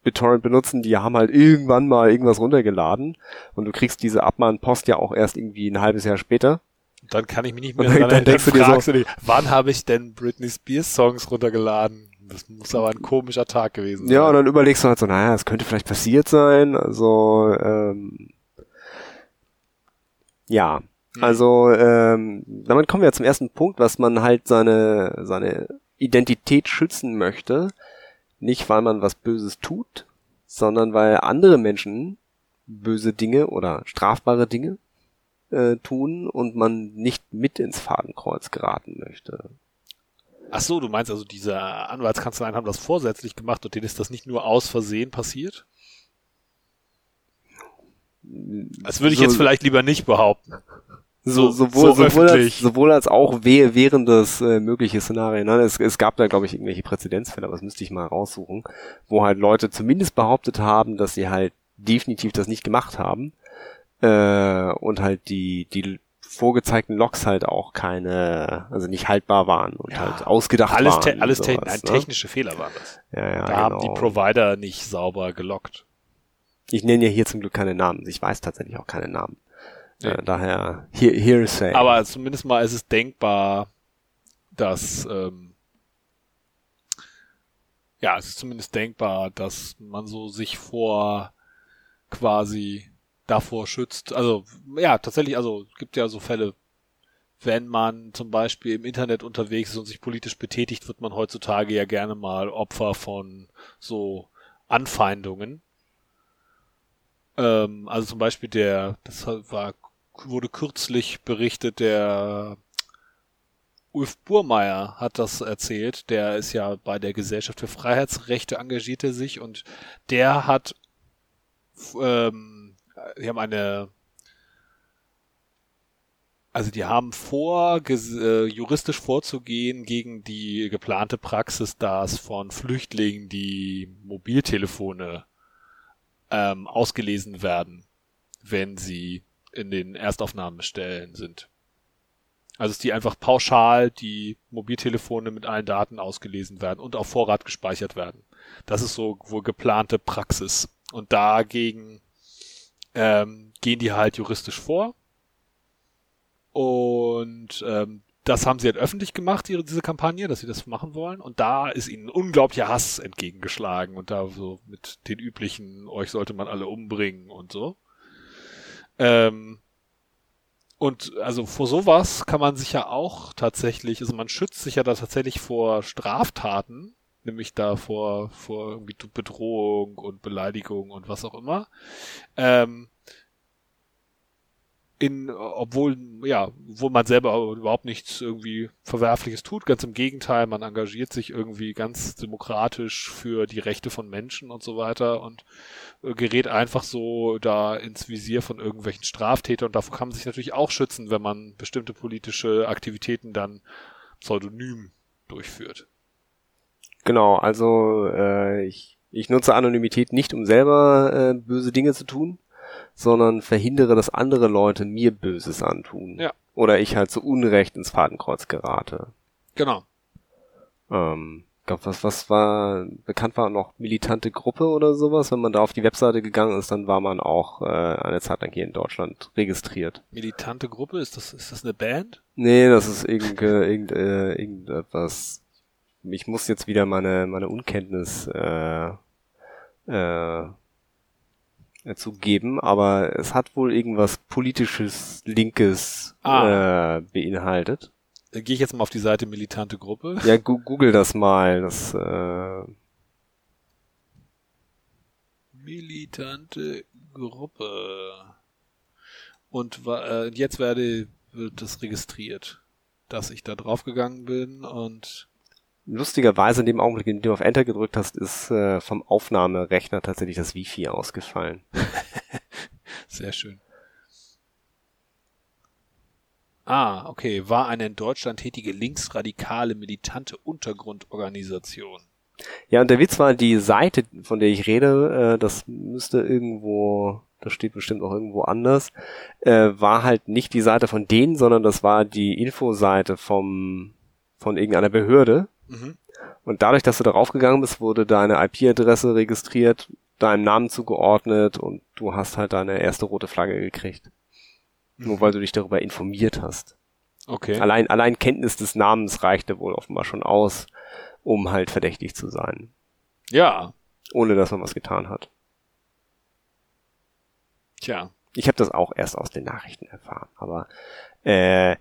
BitTorrent benutzen, die haben halt irgendwann mal irgendwas runtergeladen und du kriegst diese Abmahnpost ja auch erst irgendwie ein halbes Jahr später. Dann kann ich mich nicht mehr dann- daran dann erinnern, denkst du dir so- fragst du dich, wann habe ich denn Britney Spears Songs runtergeladen? Das muss aber ein komischer Tag gewesen sein. Ja, und dann überlegst du halt so, naja, es könnte vielleicht passiert sein. Also, ähm, ja. Mhm. Also, ähm, damit kommen wir zum ersten Punkt, was man halt seine, seine Identität schützen möchte. Nicht, weil man was Böses tut, sondern weil andere Menschen böse Dinge oder strafbare Dinge äh, tun und man nicht mit ins Fadenkreuz geraten möchte. Ach so, du meinst also, diese Anwaltskanzleien haben das vorsätzlich gemacht und denen ist das nicht nur aus Versehen passiert? Das würde ich So- jetzt vielleicht lieber nicht behaupten. So, So- sowohl, so sowohl, als, sowohl als auch wehe, während des äh, mögliche Szenarien. Ne? Es, es gab da, glaube ich, irgendwelche Präzedenzfälle, aber das müsste ich mal raussuchen, wo halt Leute zumindest behauptet haben, dass sie halt definitiv das nicht gemacht haben äh, und halt die, die vorgezeigten Logs halt auch keine, also nicht haltbar waren und Ja, halt ausgedacht Alles, waren. te alles te sowas, nein, ne? technische Fehler waren das. Ja, ja, da haben die genau. Provider nicht sauber gelockt. Ich nenne ja hier zum Glück keine Namen. Ich weiß tatsächlich auch keine Namen. Nee. Äh, daher He Hearsay. Aber zumindest mal ist es denkbar, dass ähm, ja, es ist zumindest denkbar, dass man so sich vor quasi davor schützt. Also ja, tatsächlich, also es gibt ja so Fälle, wenn man zum Beispiel im Internet unterwegs ist und sich politisch betätigt, wird man heutzutage ja gerne mal Opfer von so Anfeindungen. Ähm, also zum Beispiel der, das war, wurde kürzlich berichtet, der Ulf Burmeier hat das erzählt. Der ist ja bei der Gesellschaft für Freiheitsrechte engagiert er sich und der hat, ähm, die haben eine, also die haben vor, äh, juristisch vorzugehen gegen die geplante Praxis, dass von Flüchtlingen die Mobiltelefone ähm, ausgelesen werden, wenn sie in den Erstaufnahmestellen sind. Also dass die einfach pauschal die Mobiltelefone mit allen Daten ausgelesen werden und auf Vorrat gespeichert werden. Das ist so wohl geplante Praxis. Und dagegen ähm, gehen die halt juristisch vor. Und ähm, das haben sie halt öffentlich gemacht, ihre, diese Kampagne, dass sie das machen wollen. Und da ist ihnen unglaublicher Hass entgegengeschlagen. Und da so mit den üblichen, euch sollte man alle umbringen und so. Ähm, und also vor sowas kann man sich ja auch tatsächlich, also man schützt sich ja da tatsächlich vor Straftaten, nämlich da vor, vor Bedrohung und Beleidigung und was auch immer. Ähm, in, obwohl, ja, wo man selber überhaupt nichts irgendwie Verwerfliches tut, ganz im Gegenteil, man engagiert sich irgendwie ganz demokratisch für die Rechte von Menschen und so weiter und äh, gerät einfach so da ins Visier von irgendwelchen Straftätern und davor kann man sich natürlich auch schützen, wenn man bestimmte politische Aktivitäten dann pseudonym durchführt. Genau, also äh, ich, ich nutze Anonymität nicht, um selber äh, böse Dinge zu tun, sondern verhindere, dass andere Leute mir Böses antun. Ja. Oder ich halt zu Unrecht ins Fadenkreuz gerate. Genau. Ähm, glaub, was, was war, bekannt war noch militante Gruppe oder sowas. Wenn man da auf die Webseite gegangen ist, dann war man auch äh, eine Zeit lang hier in Deutschland registriert. Militante Gruppe, ist das, ist das eine Band? Nee, das ist irgend, äh, irgend, äh, irgendetwas. Ich muss jetzt wieder meine, meine Unkenntnis äh, äh, zugeben, aber es hat wohl irgendwas politisches, linkes Ah. äh, beinhaltet. Dann gehe ich jetzt mal auf die Seite Militante Gruppe. Ja, gu google das mal. Das äh, Militante Gruppe. Und äh, jetzt werde, wird das registriert, dass ich da draufgegangen bin und lustigerweise in dem Augenblick, in dem du auf Enter gedrückt hast, ist äh, vom Aufnahmerechner tatsächlich das Wifi ausgefallen. sehr schön. Ah, okay, war eine in Deutschland tätige linksradikale militante Untergrundorganisation. Ja, und der Witz war, die Seite, von der ich rede, äh, das müsste irgendwo, das steht bestimmt auch irgendwo anders, äh, war halt nicht die Seite von denen, sondern das war die Infoseite vom, von irgendeiner Behörde. Mhm. Und dadurch, dass du darauf gegangen bist, wurde deine IP-Adresse registriert, deinem Namen zugeordnet und du hast halt deine erste rote Flagge gekriegt. Mhm. Nur weil du dich darüber informiert hast. Okay. Allein, allein Kenntnis des Namens reichte wohl offenbar schon aus, um halt verdächtig zu sein. Ja. Ohne dass man was getan hat. Tja. Ich habe das auch erst aus den Nachrichten erfahren, aber äh,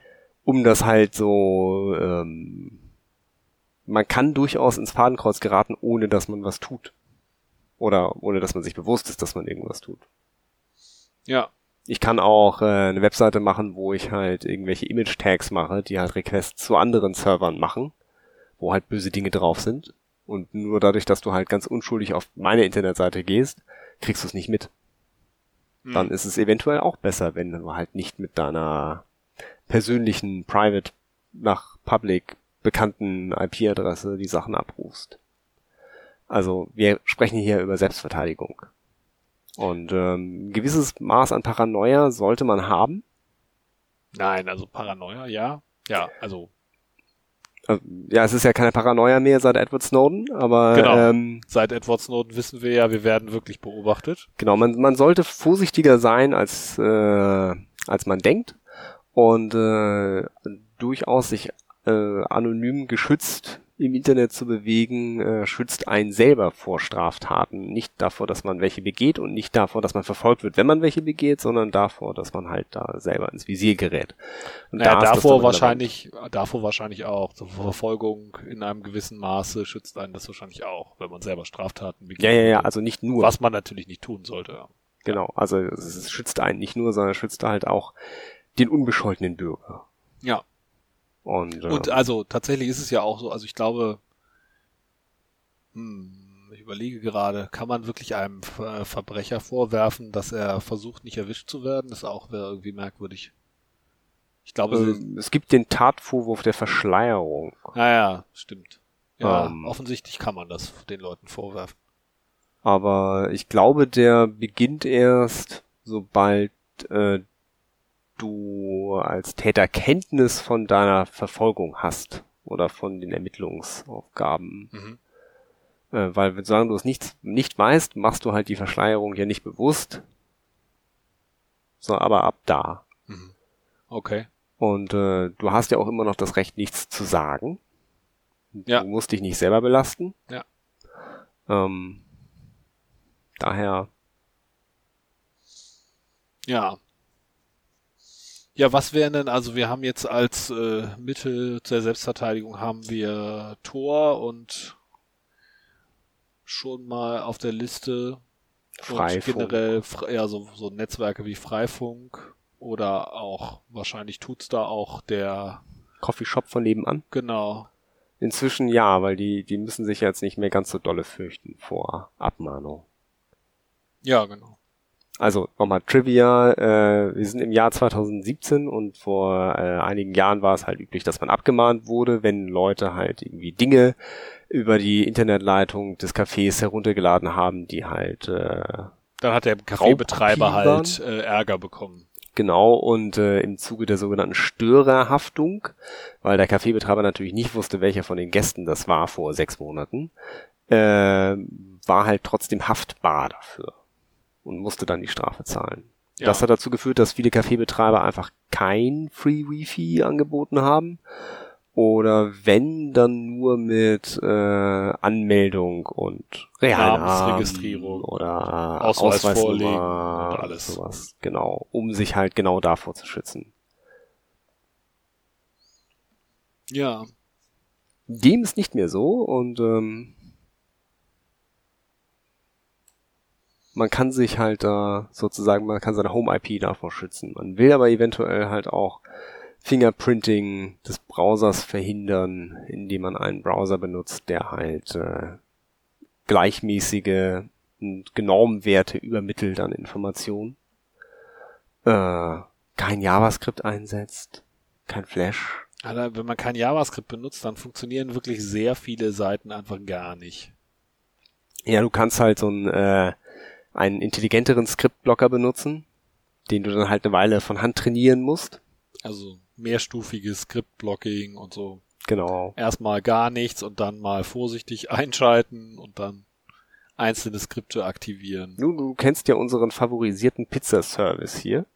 um das halt so, ähm, man kann durchaus ins Fadenkreuz geraten, ohne dass man was tut. Oder ohne dass man sich bewusst ist, dass man irgendwas tut. Ja. Ich kann auch äh, eine Webseite machen, wo ich halt irgendwelche Image-Tags mache, die halt Requests zu anderen Servern machen, wo halt böse Dinge drauf sind. Und nur dadurch, dass du halt ganz unschuldig auf meine Internetseite gehst, kriegst du es nicht mit. Hm. Dann ist es eventuell auch besser, wenn du halt nicht mit deiner persönlichen Private nach Public bekannten IP-Adresse die Sachen abrufst. Also wir sprechen hier über Selbstverteidigung. Und ähm, ein gewisses Maß an Paranoia sollte man haben. Nein, also Paranoia, ja. Ja, also. also ja, es ist ja keine Paranoia mehr seit Edward Snowden, aber genau. ähm, seit Edward Snowden wissen wir ja, wir werden wirklich beobachtet. Genau, man, man sollte vorsichtiger sein, als, äh, als man denkt und äh, durchaus sich äh, anonym geschützt im Internet zu bewegen, äh, schützt einen selber vor Straftaten. Nicht davor, dass man welche begeht und nicht davor, dass man verfolgt wird, wenn man welche begeht, sondern davor, dass man halt da selber ins Visier gerät. Und naja, da davor wahrscheinlich, davor wahrscheinlich auch. Zur Verfolgung in einem gewissen Maße schützt einen das wahrscheinlich auch, wenn man selber Straftaten begeht. Ja, ja, ja, also nicht nur. Was man natürlich nicht tun sollte. Genau, also es schützt einen nicht nur, sondern schützt halt auch den unbescholtenen Bürger. Ja, und, äh, und also tatsächlich ist es ja auch so, also ich glaube, hm, ich überlege gerade, kann man wirklich einem Ver Verbrecher vorwerfen, dass er versucht, nicht erwischt zu werden? Das auch wäre irgendwie merkwürdig. Ich glaube, ähm, es gibt den Tatvorwurf der Verschleierung. Naja, ah stimmt. Ja, ähm, offensichtlich kann man das den Leuten vorwerfen. Aber ich glaube, der beginnt erst, sobald äh, du als Täter Kenntnis von deiner Verfolgung hast oder von den Ermittlungsaufgaben. Mhm. Äh, weil, solange du es nicht, nicht weißt, machst du halt die Verschleierung ja nicht bewusst. So, aber ab da. Mhm. Okay. Und äh, du hast ja auch immer noch das Recht, nichts zu sagen. Ja. Du musst dich nicht selber belasten. Ja. Ähm, daher. Ja, ja, was wären denn, also wir haben jetzt als äh, Mittel zur Selbstverteidigung haben wir Tor und schon mal auf der Liste Freifunk. Und generell ja so, so Netzwerke wie Freifunk oder auch wahrscheinlich tut's da auch der Coffeeshop von nebenan. Genau. Inzwischen ja, weil die die müssen sich jetzt nicht mehr ganz so dolle fürchten vor Abmahnung. Ja, genau. Also nochmal Trivia, äh, wir sind im Jahr 2017 und vor äh, einigen Jahren war es halt üblich, dass man abgemahnt wurde, wenn Leute halt irgendwie Dinge über die Internetleitung des Cafés heruntergeladen haben, die halt äh, dann hat der Kaffeebetreiber halt äh, Ärger bekommen. Genau, und äh, im Zuge der sogenannten Störerhaftung, weil der Kaffeebetreiber natürlich nicht wusste, welcher von den Gästen das war vor sechs Monaten, äh, war halt trotzdem haftbar dafür und musste dann die Strafe zahlen. Ja. Das hat dazu geführt, dass viele Kaffeebetreiber einfach kein Free Wifi angeboten haben oder wenn dann nur mit äh, Anmeldung und Realnamensregistrierung oder Ausweis vorlegen und alles sowas genau, um sich halt genau davor zu schützen. Ja. Dem ist nicht mehr so und ähm, man kann sich halt da sozusagen, man kann seine Home-IP davor schützen. Man will aber eventuell halt auch Fingerprinting des Browsers verhindern, indem man einen Browser benutzt, der halt äh, gleichmäßige und genormen Werte übermittelt an Informationen. Äh, kein JavaScript einsetzt, kein Flash. Also wenn man kein JavaScript benutzt, dann funktionieren wirklich sehr viele Seiten einfach gar nicht. Ja, du kannst halt so ein äh, einen intelligenteren Skriptblocker benutzen, den du dann halt eine Weile von Hand trainieren musst. Also mehrstufiges Skriptblocking und so. Genau. Erstmal gar nichts und dann mal vorsichtig einschalten und dann einzelne Skripte aktivieren. Nun, du kennst ja unseren favorisierten Pizza-Service hier.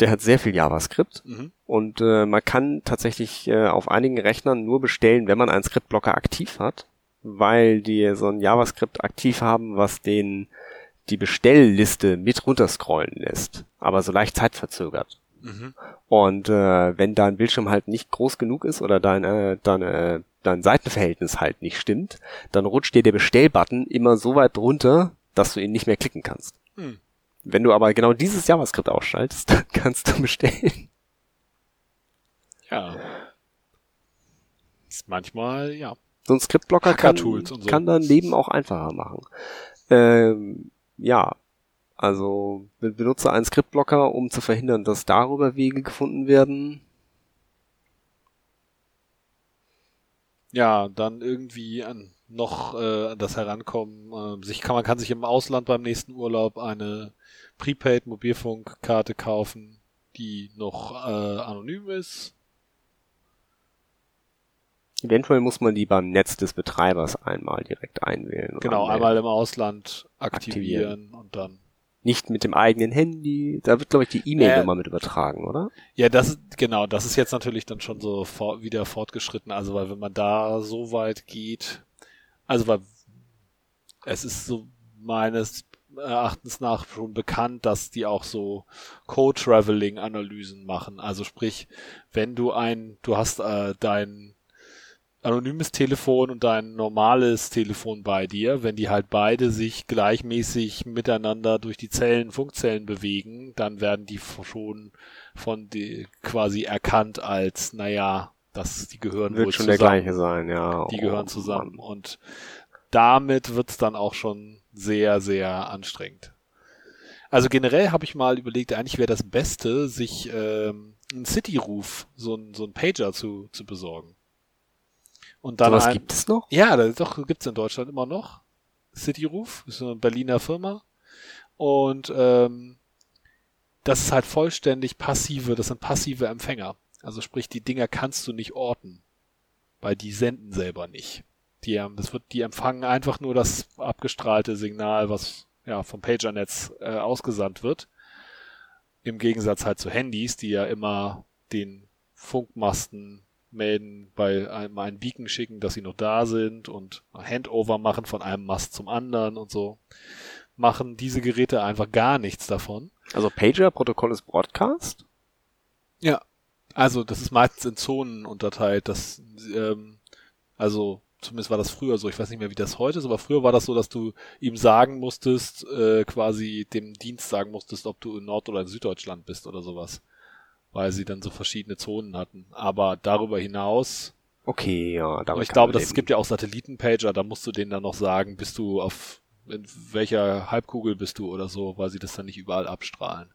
Der hat sehr viel JavaScript Mhm. und äh, man kann tatsächlich äh, auf einigen Rechnern nur bestellen, wenn man einen Skriptblocker aktiv hat, weil die so ein JavaScript aktiv haben, was den die Bestellliste mit runterscrollen lässt, aber so leicht zeitverzögert. Mhm. Und äh, wenn dein Bildschirm halt nicht groß genug ist oder dein, äh, dein, äh, dein Seitenverhältnis halt nicht stimmt, dann rutscht dir der Bestellbutton immer so weit runter, dass du ihn nicht mehr klicken kannst. Hm. Wenn du aber genau dieses JavaScript ausschaltest, dann kannst du bestellen. Ja. Ist manchmal, ja. So ein Skriptblocker kann, so. kann dein Leben auch einfacher machen. Ähm, ja, also be- benutze einen Skriptblocker, um zu verhindern, dass darüber Wege gefunden werden. Ja, dann irgendwie an noch äh, an das Herankommen. Äh, sich kann man kann sich im Ausland beim nächsten Urlaub eine Prepaid Mobilfunkkarte kaufen, die noch äh, anonym ist. Eventuell muss man die beim Netz des Betreibers einmal direkt einwählen. Genau, anmelden. einmal im Ausland aktivieren, Aktivieren. und dann. Nicht mit dem eigenen Handy. Da wird, glaube ich, die E-Mail-Nummer Äh, mit übertragen, oder? Ja, das ist, genau, das ist jetzt natürlich dann schon so vor, wieder fortgeschritten. Also, weil wenn man da so weit geht, also weil es ist so meines Erachtens nach schon bekannt, dass die auch so Co-Traveling-Analysen machen. Also sprich, wenn du ein, du hast äh, dein anonymes Telefon und dein normales Telefon bei dir, wenn die halt beide sich gleichmäßig miteinander durch die Zellen, Funkzellen bewegen, dann werden die schon von die quasi erkannt als, naja, das, die gehören wohl Wird schon zusammen. der gleiche sein, ja. Die Oh, gehören zusammen. Mann. Und damit wird's dann auch schon sehr, sehr anstrengend. Also generell habe ich mal überlegt, eigentlich wäre das Beste, sich ähm, einen City-Ruf, so ein, so ein Pager zu, zu besorgen. Und dann ein, gibt es noch? ja, das doch gibt's in Deutschland immer noch. Cityroof ist eine Berliner Firma und ähm, das ist halt vollständig passive, das sind passive Empfänger. Also sprich, die Dinger kannst du nicht orten, weil die senden selber nicht. Die, ähm, das wird, die empfangen einfach nur das abgestrahlte Signal, was ja vom Pagernetz äh, ausgesandt wird. Im Gegensatz halt zu Handys, die ja immer den Funkmasten melden, bei einem einen Beacon schicken, dass sie noch da sind und Handover machen von einem Mast zum anderen und so. Machen diese Geräte einfach gar nichts davon. Also Pager-Protokoll ist Broadcast? Ja. Also das ist meistens in Zonen unterteilt. Das, ähm, also zumindest war das früher so. Ich weiß nicht mehr, wie das heute ist, aber früher war das so, dass du ihm sagen musstest, äh, quasi dem Dienst sagen musstest, ob du in Nord- oder in Süddeutschland bist oder sowas. Weil sie dann so verschiedene Zonen hatten. Aber darüber hinaus, Okay, ja. Damit ich kann glaube, dass es gibt ja auch Satellitenpager, da musst du denen dann noch sagen, bist du auf in welcher Halbkugel bist du oder so, weil sie das dann nicht überall abstrahlen.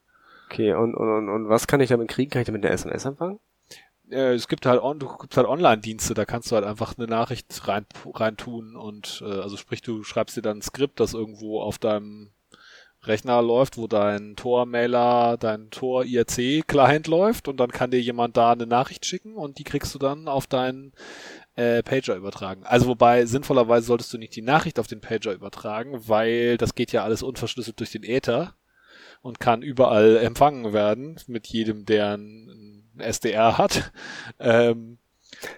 Okay, und, und, und, und was kann ich damit kriegen? Kann ich damit eine SMS empfangen? äh, es gibt halt, on, gibt halt Online-Dienste, da kannst du halt einfach eine Nachricht rein, rein tun und äh, also sprich, du schreibst dir dann ein Skript, das irgendwo auf deinem Rechner läuft, wo dein Tor-Mailer, dein Tor-IRC-Client läuft und dann kann dir jemand da eine Nachricht schicken und die kriegst du dann auf deinen äh, Pager übertragen. Also wobei sinnvollerweise solltest du nicht die Nachricht auf den Pager übertragen, weil das geht ja alles unverschlüsselt durch den Äther und kann überall empfangen werden mit jedem, der ein SDR hat. Ähm,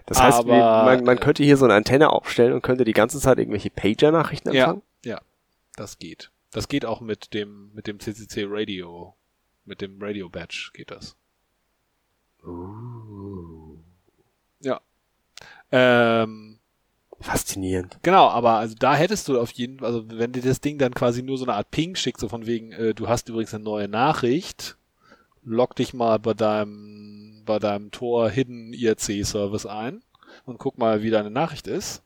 Das heißt, Aber, man, man könnte hier so eine Antenne aufstellen und könnte die ganze Zeit irgendwelche Pager-Nachrichten Ja. empfangen? das geht. Das geht auch mit dem mit dem CCC Radio, mit dem Radio Badge geht das. Ja. Ähm, Faszinierend. Genau, aber also da hättest du auf jeden also wenn dir das Ding dann quasi nur so eine Art Ping schickt, so von wegen, äh, du hast übrigens eine neue Nachricht, log dich mal bei deinem, bei deinem Tor Hidden IRC Service ein und guck mal, wie deine Nachricht ist,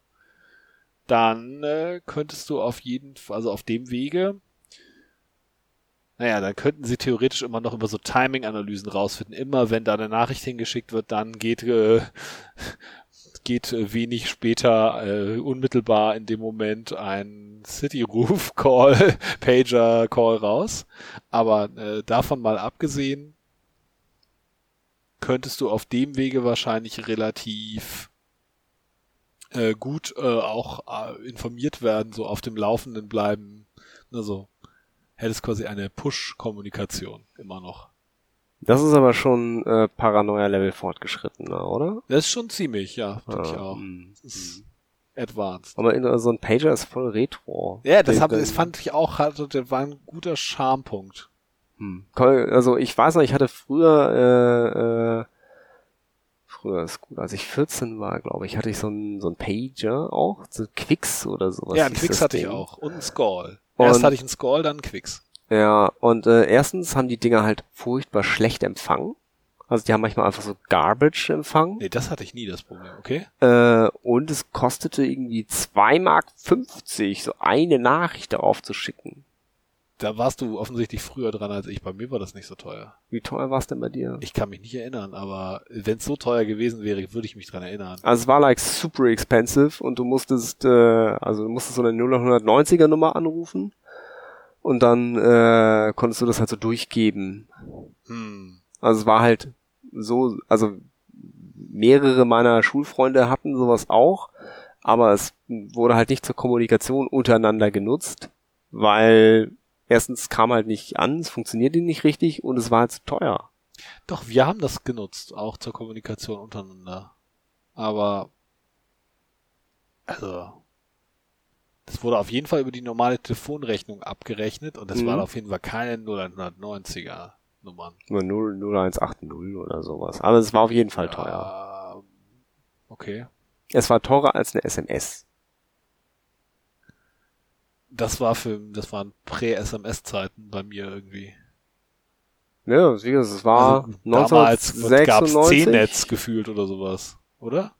dann äh, könntest du auf jeden also auf dem Wege, naja, dann könnten sie theoretisch immer noch über so Timing-Analysen rausfinden. Immer wenn da eine Nachricht hingeschickt wird, dann geht äh, geht äh, wenig später äh, unmittelbar in dem Moment ein City Roof Call, Pager Call raus. Aber äh, davon mal abgesehen, könntest du auf dem Wege wahrscheinlich relativ äh, gut äh, auch äh, informiert werden, so auf dem Laufenden bleiben. Also hättest quasi eine Push-Kommunikation immer noch. Das ist aber schon äh, Paranoia-Level fortgeschrittener, oder? Das ist schon ziemlich, ja, denke ich Ah, auch. mm, Das ist advanced. Aber in, so ein Pager ist voll retro. Ja, das, hab, das fand ich auch, hatte, das war ein guter Charmepunkt. Hm. Also ich weiß noch, ich hatte früher, äh, äh, früher gut, als ich 14 war, glaube ich, hatte ich so ein, so ein Pager auch, so Quicks oder sowas. ja, einen Quicks hatte ich Ding. auch. Und einen Skull. Und- Erst hatte ich einen Skull, dann einen Quicks. Ja, und äh, erstens haben die Dinger halt furchtbar schlecht empfangen. Also die haben manchmal einfach so Garbage empfangen. Nee, das hatte ich nie, das Problem, okay? Äh, und es kostete irgendwie 2 Mark 50, so eine Nachricht darauf zu schicken. Da warst du offensichtlich früher dran als ich. Bei mir war das nicht so teuer. Wie teuer war es denn bei dir? Ich kann mich nicht erinnern, aber wenn es so teuer gewesen wäre, würde ich mich dran erinnern. Also es war like super expensive und du musstest, äh, also du musstest so eine 0990er Nummer anrufen und dann äh, konntest du das halt so durchgeben. Hm. Also es war halt so, also mehrere meiner Schulfreunde hatten sowas auch, aber es wurde halt nicht zur Kommunikation untereinander genutzt, weil erstens kam halt nicht an, es funktionierte nicht richtig und es war halt zu teuer. Doch, wir haben das genutzt, auch zur Kommunikation untereinander. Aber, also, das wurde auf jeden Fall über die normale Telefonrechnung abgerechnet und das Mhm. waren auf jeden Fall keine 0190er Nummern. Nur 0, 0180 oder sowas. Aber es war auf jeden Fall teuer. Okay. Es war teurer als eine SMS. Das war für, das waren Prä-SMS-Zeiten bei mir irgendwie. Ja, wie gesagt, es war Also, damals 1996. C-Netz gefühlt oder sowas, oder?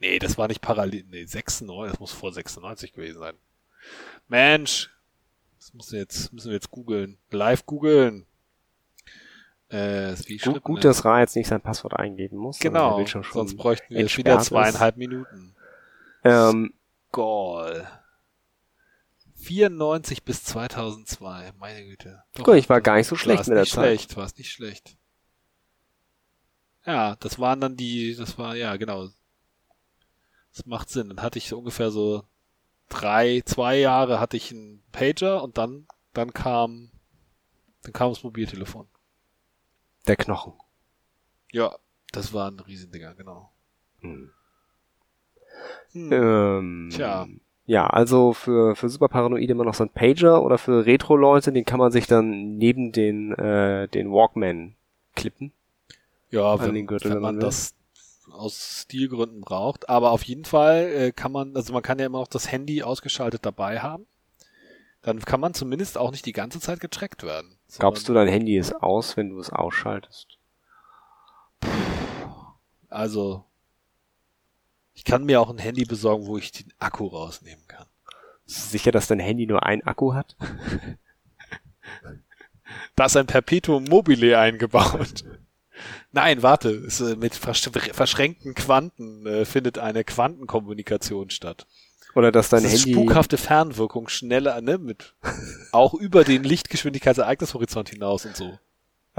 Nee, das war nicht parallel. Nee, 96, das muss vor 96 gewesen sein. Mensch, das müssen wir jetzt, müssen wir jetzt googeln. Live googeln. Äh, wie Gut, gut man- dass Ra jetzt nicht sein Passwort eingeben muss. Genau, sonst bräuchten wir jetzt wieder entsperrt ist. zweieinhalb Minuten. Ähm, Goal. 94 bis 2002, meine Güte. Doch, Guck, ich war gar nicht so schlecht mit der nicht Zeit. schlecht, war es nicht schlecht. Ja, das waren dann die, das war, ja, genau. Das macht Sinn. Dann hatte ich so ungefähr so drei, zwei Jahre hatte ich einen Pager und dann, dann kam, dann kam das Mobiltelefon. der Knochen. Ja, das waren Riesendinger, genau. Hm. Hm. Ähm, Tja. Ja, also für, für super Paranoide immer noch so ein Pager oder für Retro-Leute, den kann man sich dann neben den, äh, den Walkman klippen. Ja, an wenn, den Gürtel, wenn man man das aus Stilgründen braucht. Aber auf jeden Fall äh, kann man, also man kann ja immer noch das Handy ausgeschaltet dabei haben. Dann kann man zumindest auch nicht die ganze Zeit getrackt werden. Glaubst du, dein Handy ist aus, wenn du es ausschaltest? Also, ich kann mir auch ein Handy besorgen, wo ich den Akku rausnehmen kann. Sicher, dass dein Handy nur einen Akku hat? Da ist ein Perpetuum mobile eingebaut. Nein, warte, es, äh, mit versch verschränkten Quanten äh, findet eine Quantenkommunikation statt. Oder dass dein das Handy... spukhafte Fernwirkung schneller, ne, mit auch über den Lichtgeschwindigkeitsereignishorizont hinaus und so.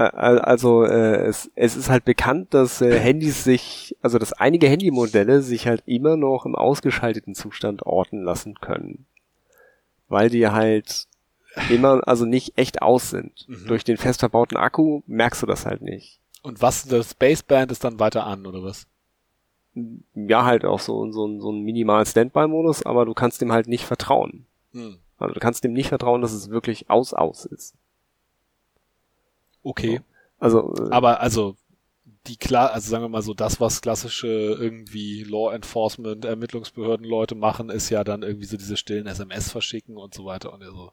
Also äh, es, es ist halt bekannt, dass äh, Handys sich, also dass einige Handymodelle sich halt immer noch im ausgeschalteten Zustand orten lassen können. Weil die halt immer, also nicht echt aus sind. Mhm. Durch den fest verbauten Akku merkst du das halt nicht. Und was, das Baseband ist dann weiter an, oder was? Ja, halt auch so, so, so ein minimal Standby-Modus, aber du kannst dem halt nicht vertrauen. Hm. Also du kannst dem nicht vertrauen, dass es wirklich aus aus ist. Okay. Also äh, Aber also die klar, also sagen wir mal so, das, was klassische irgendwie Law Enforcement, Ermittlungsbehörden Leute machen, ist ja dann irgendwie so diese stillen SMS verschicken und so weiter und so.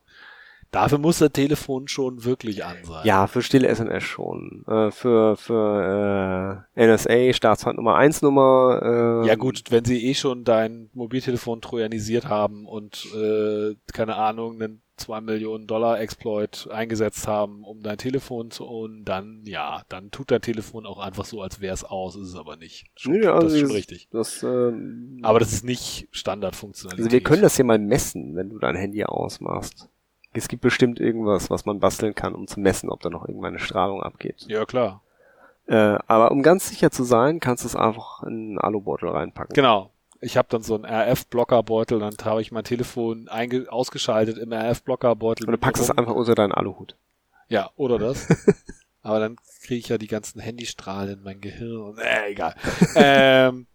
Dafür muss das Telefon schon wirklich an sein. Ja, für stille SMS schon. Äh, für für äh, NSA, Staatsfeind Nummer 1 Nummer. Äh, Ja gut, wenn sie eh schon dein Mobiltelefon trojanisiert haben und äh, keine Ahnung, einen 2 Millionen Dollar Exploit eingesetzt haben, um dein Telefon zu ownen, dann ja, dann tut dein Telefon auch einfach so, als wäre es aus, ist es aber nicht. Schon, Nee, also das ist schon richtig. Das, ähm, Aber das ist nicht Standardfunktionalität. also wir können das hier mal messen, wenn du dein Handy ausmachst. Es gibt bestimmt irgendwas, was man basteln kann, um zu messen, ob da noch irgendeine Strahlung abgeht. Ja, klar. Äh, aber um ganz sicher zu sein, kannst du es einfach in einen Alubeutel reinpacken. Genau. Ich habe dann so einen RF-Blockerbeutel, dann habe ich mein Telefon ausgeschaltet im RF-Blockerbeutel. Und du packst es einfach unter deinen Aluhut. Ja, oder das. Aber dann kriege ich ja die ganzen Handystrahlen in mein Gehirn und äh, egal. ähm,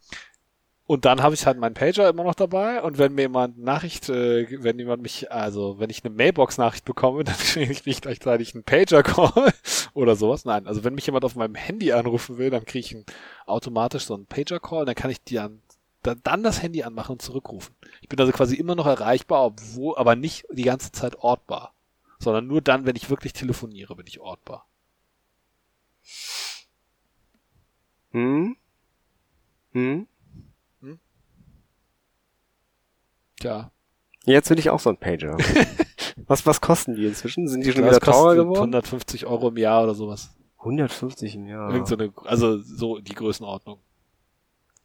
und dann habe ich halt meinen Pager immer noch dabei und wenn mir jemand Nachricht, äh, wenn jemand mich, also wenn ich eine Mailbox-Nachricht bekomme, dann kriege ich nicht gleichzeitig einen Pager-Call oder sowas. Nein, also wenn mich jemand auf meinem Handy anrufen will, dann kriege ich einen, automatisch so einen Pager-Call, dann kann ich die dann, dann das Handy anmachen und zurückrufen. Ich bin also quasi immer noch erreichbar, obwohl, aber nicht die ganze Zeit ortbar, sondern nur dann, wenn ich wirklich telefoniere, bin ich ortbar. Hm? Hm? Tja. Jetzt will ich auch so ein Pager. was, was kosten die inzwischen? Sind die schon wieder teurer geworden? 150 Euro im Jahr oder sowas. 150 im Jahr. Irgend so eine, also so die Größenordnung.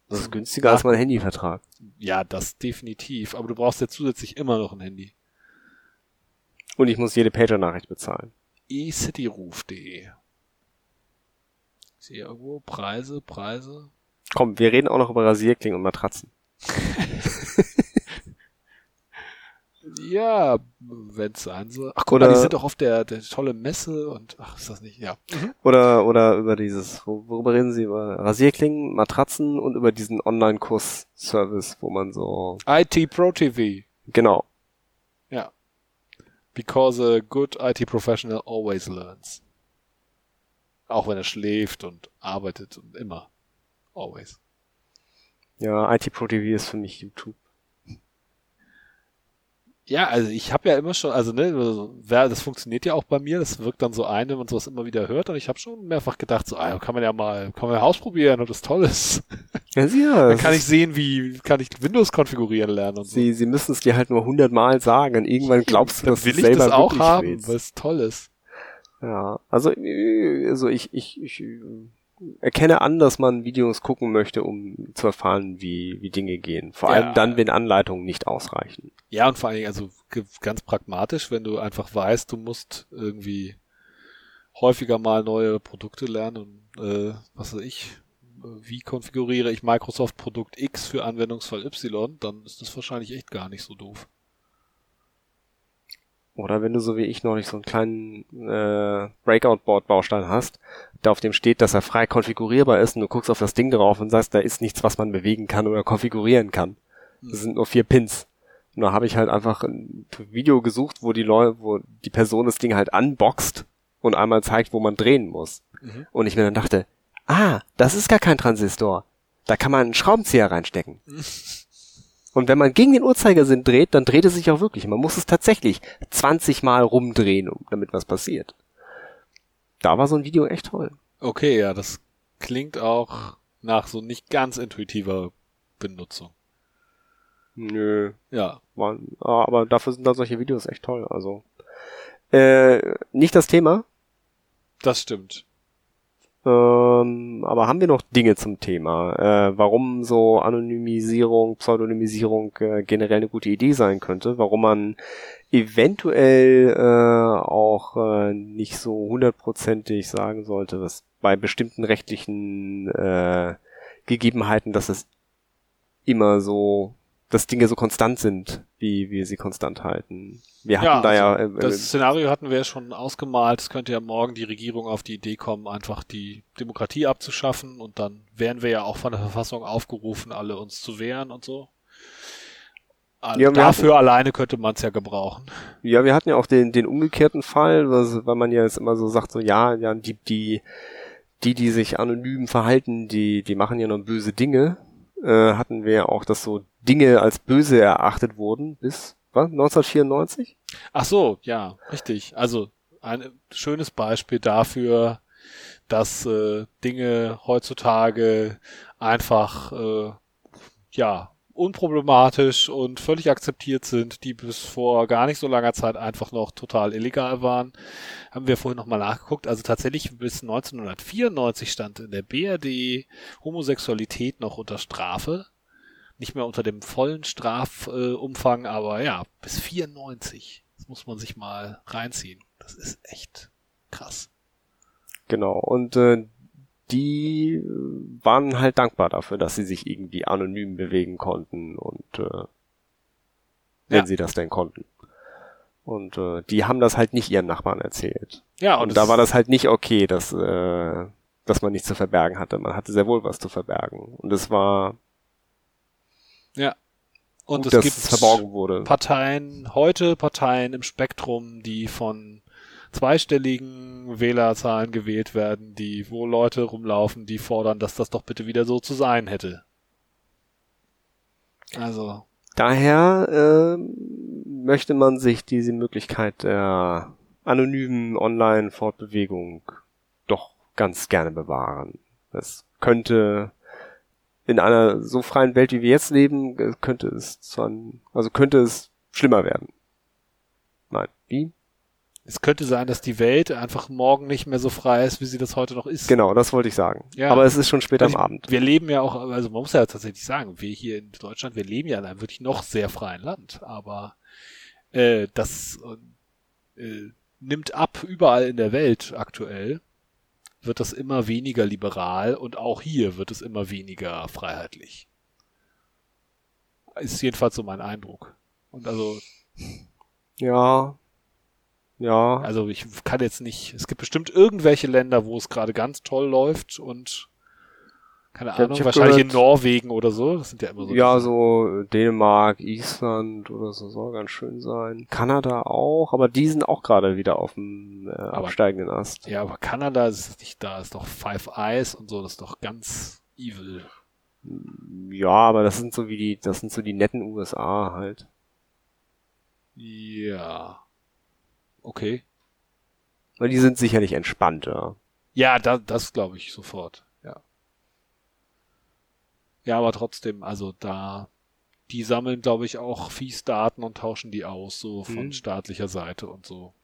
Das ist günstiger als mein Handyvertrag. Ja, das definitiv. Aber du brauchst ja zusätzlich immer noch ein Handy. Und ich muss jede Pager-Nachricht bezahlen. eCityruf.de. Ich sehe irgendwo Preise, Preise. Komm, wir reden auch noch über Rasierklingen und Matratzen. Ja, wenn's sein soll. Ach guck Oder- mal, die sind doch auf der, der tolle Messe und ach, ist das nicht, ja. Oder, oder über dieses, wo- worüber reden Sie? Über Rasierklingen, Matratzen und über diesen Online-Kurs-Service, wo man so, IT Pro TV. genau. Ja. Because a good IT professional always learns. Auch wenn er schläft und arbeitet und immer. Always. Ja, IT Pro TV ist für mich YouTube. Ja, also ich habe ja immer schon, also ne, das funktioniert ja auch bei mir, das wirkt dann so ein, wenn man sowas immer wieder hört und ich habe schon mehrfach gedacht, so, ah, kann man ja mal, kann man ja ausprobieren, ob das toll ist. Ja, ja, Dann kann ich sehen, wie kann ich Windows konfigurieren lernen und so. Sie, Sie müssen es dir halt nur hundertmal sagen und irgendwann glaubst du, Dann dass will du ich selber das auch haben, weil es toll ist. Ja, also, äh, also ich, ich, ich äh, erkenne an, dass man Videos gucken möchte, um zu erfahren, wie, wie Dinge gehen. Vor Ja. allem dann, wenn Anleitungen nicht ausreichen. Ja, und vor allen Dingen, also ganz pragmatisch, wenn du einfach weißt, du musst irgendwie häufiger mal neue Produkte lernen und äh, was weiß ich, wie konfiguriere ich Microsoft Produkt X für Anwendungsfall Y, dann ist das wahrscheinlich echt gar nicht so doof. Oder wenn du so wie ich noch nicht so einen kleinen äh, Breakout-Board-Baustein hast, da auf dem steht, dass er frei konfigurierbar ist und du guckst auf das Ding drauf und sagst, da ist nichts, was man bewegen kann oder konfigurieren kann. Das sind nur vier Pins. Und da habe ich halt einfach ein Video gesucht, wo die Leute, wo die Person das Ding halt unboxt und einmal zeigt, wo man drehen muss. Mhm. Und ich mir dann dachte, ah, das ist gar kein Transistor. Da kann man einen Schraubenzieher reinstecken. Und wenn man gegen den Uhrzeigersinn dreht, dann dreht es sich auch wirklich. Man muss es tatsächlich 20 Mal rumdrehen, um, damit was passiert. Da war so ein Video echt toll. Okay, ja, das klingt auch nach so nicht ganz intuitiver Benutzung. Nö, Ja, war, aber dafür sind da solche Videos echt toll. Also äh, nicht das Thema, das stimmt. Ähm, aber haben wir noch Dinge zum Thema? Äh, warum so Anonymisierung, Pseudonymisierung äh, generell eine gute Idee sein könnte? Warum man eventuell äh, auch äh, nicht so hundertprozentig sagen sollte, dass bei bestimmten rechtlichen äh, Gegebenheiten, dass es immer so, dass Dinge so konstant sind, wie wir sie konstant halten. Wir hatten Ja, da ja also äh, Das Szenario hatten wir ja schon ausgemalt. Es könnte ja morgen die Regierung auf die Idee kommen, einfach die Demokratie abzuschaffen und dann wären wir ja auch von der Verfassung aufgerufen, alle uns zu wehren und so. Also Ja, dafür alleine könnte man es ja gebrauchen. Ja, wir hatten ja auch den, den umgekehrten Fall, was- weil man ja jetzt immer so sagt, so ja, ja, die, die, die, die sich anonym verhalten, die, die machen ja noch böse Dinge. Äh, hatten wir ja auch, dass so Dinge als böse erachtet wurden bis was, 1994? Ach so, ja, richtig. Also ein schönes Beispiel dafür, dass äh, Dinge heutzutage einfach äh, ja unproblematisch und völlig akzeptiert sind, die bis vor gar nicht so langer Zeit einfach noch total illegal waren. Haben wir vorhin nochmal nachgeguckt. Also tatsächlich bis 1994 stand in der BRD Homosexualität noch unter Strafe. Nicht mehr unter dem vollen Strafumfang, äh, aber ja, bis 94. Das muss man sich mal reinziehen. Das ist echt krass. Genau. Und äh, die äh, waren halt dankbar dafür, dass sie sich irgendwie anonym bewegen konnten und äh, wenn Ja. sie das denn konnten. Und äh, die haben das halt nicht ihren Nachbarn erzählt. Ja, Und, und, da war das halt nicht okay, dass, äh, dass man nichts zu verbergen hatte. Man hatte sehr wohl was zu verbergen. Und es war ja. Und gut, es dass gibt es verborgen wurde. Parteien, heute Parteien im Spektrum, die von zweistelligen Wählerzahlen gewählt werden, die, wo Leute rumlaufen, die fordern, dass das doch bitte wieder so zu sein hätte. Also, Daher ähm, möchte man sich diese Möglichkeit der anonymen Online-Fortbewegung doch ganz gerne bewahren. Das könnte in einer so freien Welt, wie wir jetzt leben, äh, könnte es zu einem, also könnte es schlimmer werden. Nein, wie? Es könnte sein, dass die Welt einfach morgen nicht mehr so frei ist, wie sie das heute noch ist. Genau, das wollte ich sagen. Ja. Aber es ist schon später Also am Abend. Wir leben ja auch, also man muss ja tatsächlich sagen, wir hier in Deutschland, wir leben ja in einem wirklich noch sehr freien Land, aber äh, das äh, nimmt ab überall in der Welt aktuell, wird das immer weniger liberal und auch hier wird es immer weniger freiheitlich. Ist jedenfalls so mein Eindruck. Und also, Ja. Ja. also ich kann jetzt nicht, es gibt bestimmt irgendwelche Länder, wo es gerade ganz toll läuft und keine Ich hab- Ahnung, ich hab wahrscheinlich in gehört- Norwegen oder so. Das sind ja immer so. ja, so Dänemark, Island oder so soll ganz schön sein. Kanada auch, aber die sind auch gerade wieder auf dem äh, absteigenden Ast. Ja, aber Kanada ist nicht da, ist doch Five Eyes und so, das ist doch ganz evil. Ja, aber das sind so wie die, das sind so die netten USA halt. Ja. Okay. Weil die sind sicherlich entspannter. Ja, da, das glaube ich sofort, ja. Ja, aber trotzdem, also da, die sammeln, glaube ich, auch fies Daten und tauschen die aus, so von Hm. staatlicher Seite und so.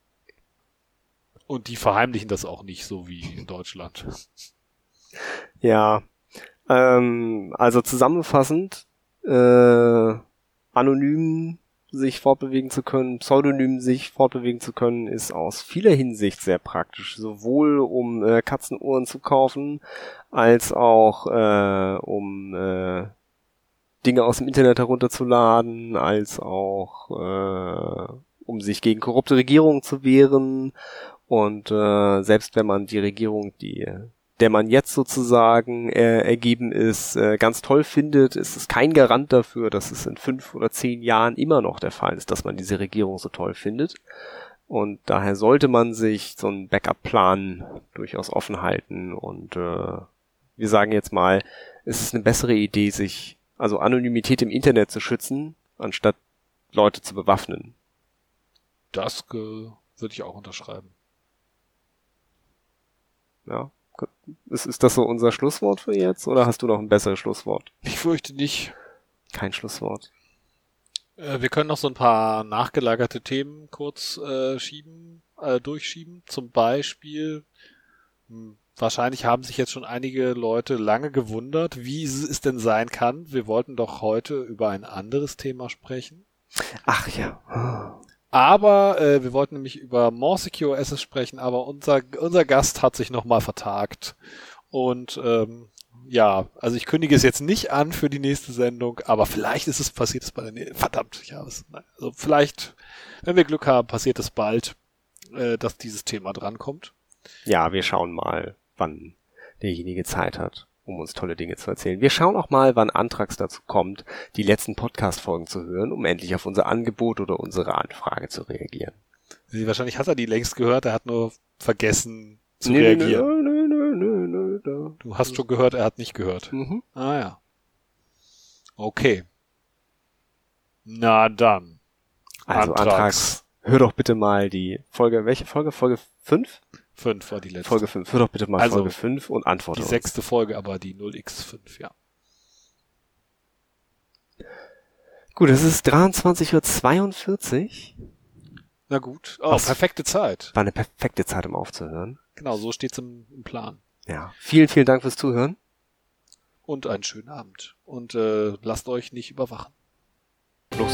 Und die verheimlichen das auch nicht, so wie in Deutschland. Ja. Ähm, also zusammenfassend, äh, anonym sich fortbewegen zu können, pseudonym sich fortbewegen zu können, ist aus vieler Hinsicht sehr praktisch. Sowohl um äh, Katzenohren zu kaufen, als auch äh, um äh, Dinge aus dem Internet herunterzuladen, als auch äh, um sich gegen korrupte Regierungen zu wehren. Und äh, selbst wenn man die Regierung, die der man jetzt sozusagen äh, ergeben ist, äh, ganz toll findet, ist es kein Garant dafür, dass es in fünf oder zehn Jahren immer noch der Fall ist, dass man diese Regierung so toll findet. Und daher sollte man sich so einen Backup-Plan durchaus offen halten. Und äh, wir sagen jetzt mal, es ist eine bessere Idee, sich also Anonymität im Internet zu schützen, anstatt Leute zu bewaffnen. Das äh, würde ich auch unterschreiben. Ja. Ist, ist das so unser Schlusswort für jetzt oder hast du noch ein besseres Schlusswort? Ich fürchte nicht. Kein Schlusswort. Äh, wir können noch so ein paar nachgelagerte Themen kurz äh, schieben, äh, durchschieben. Zum Beispiel, hm, wahrscheinlich haben sich jetzt schon einige Leute lange gewundert, wie es denn sein kann. Wir wollten doch heute über ein anderes Thema sprechen. Ach ja. Aber äh, wir wollten nämlich über More Secure Access sprechen, aber unser, unser Gast hat sich nochmal vertagt. Und ähm, ja, also ich kündige es jetzt nicht an für die nächste Sendung, aber vielleicht ist es passiert es bei der nä- verdammt, ich habe es. Also vielleicht, wenn wir Glück haben, passiert es bald, äh, dass dieses Thema drankommt. Ja, wir schauen mal, wann derjenige Zeit hat, um uns tolle Dinge zu erzählen. Wir schauen auch mal, wann Antrax dazu kommt, die letzten Podcast-Folgen zu hören, um endlich auf unser Angebot oder unsere Anfrage zu reagieren. Sie- Wahrscheinlich hat er die längst gehört, er hat nur vergessen zu Nö, nö, reagieren. Nö, nö, nö, nö, nö. Du hast schon gehört, er hat nicht gehört. Mhm. Ah ja. Okay. Na dann. Also Antrax. Antrax, hör doch bitte mal die Folge, welche Folge? Folge 5? Fünf war die letzte. Folge 5. Hör doch bitte mal Also, Folge 5 und antworte die uns. sechste Folge, aber die 0x5, ja. Gut, es ist 23.42 Uhr. Na gut. Oh, Was? perfekte Zeit. War eine perfekte Zeit, um aufzuhören. Genau, so steht's im, im Plan. Ja. Vielen, vielen Dank fürs Zuhören. Und einen schönen Abend. Und äh, lasst euch nicht überwachen. Los.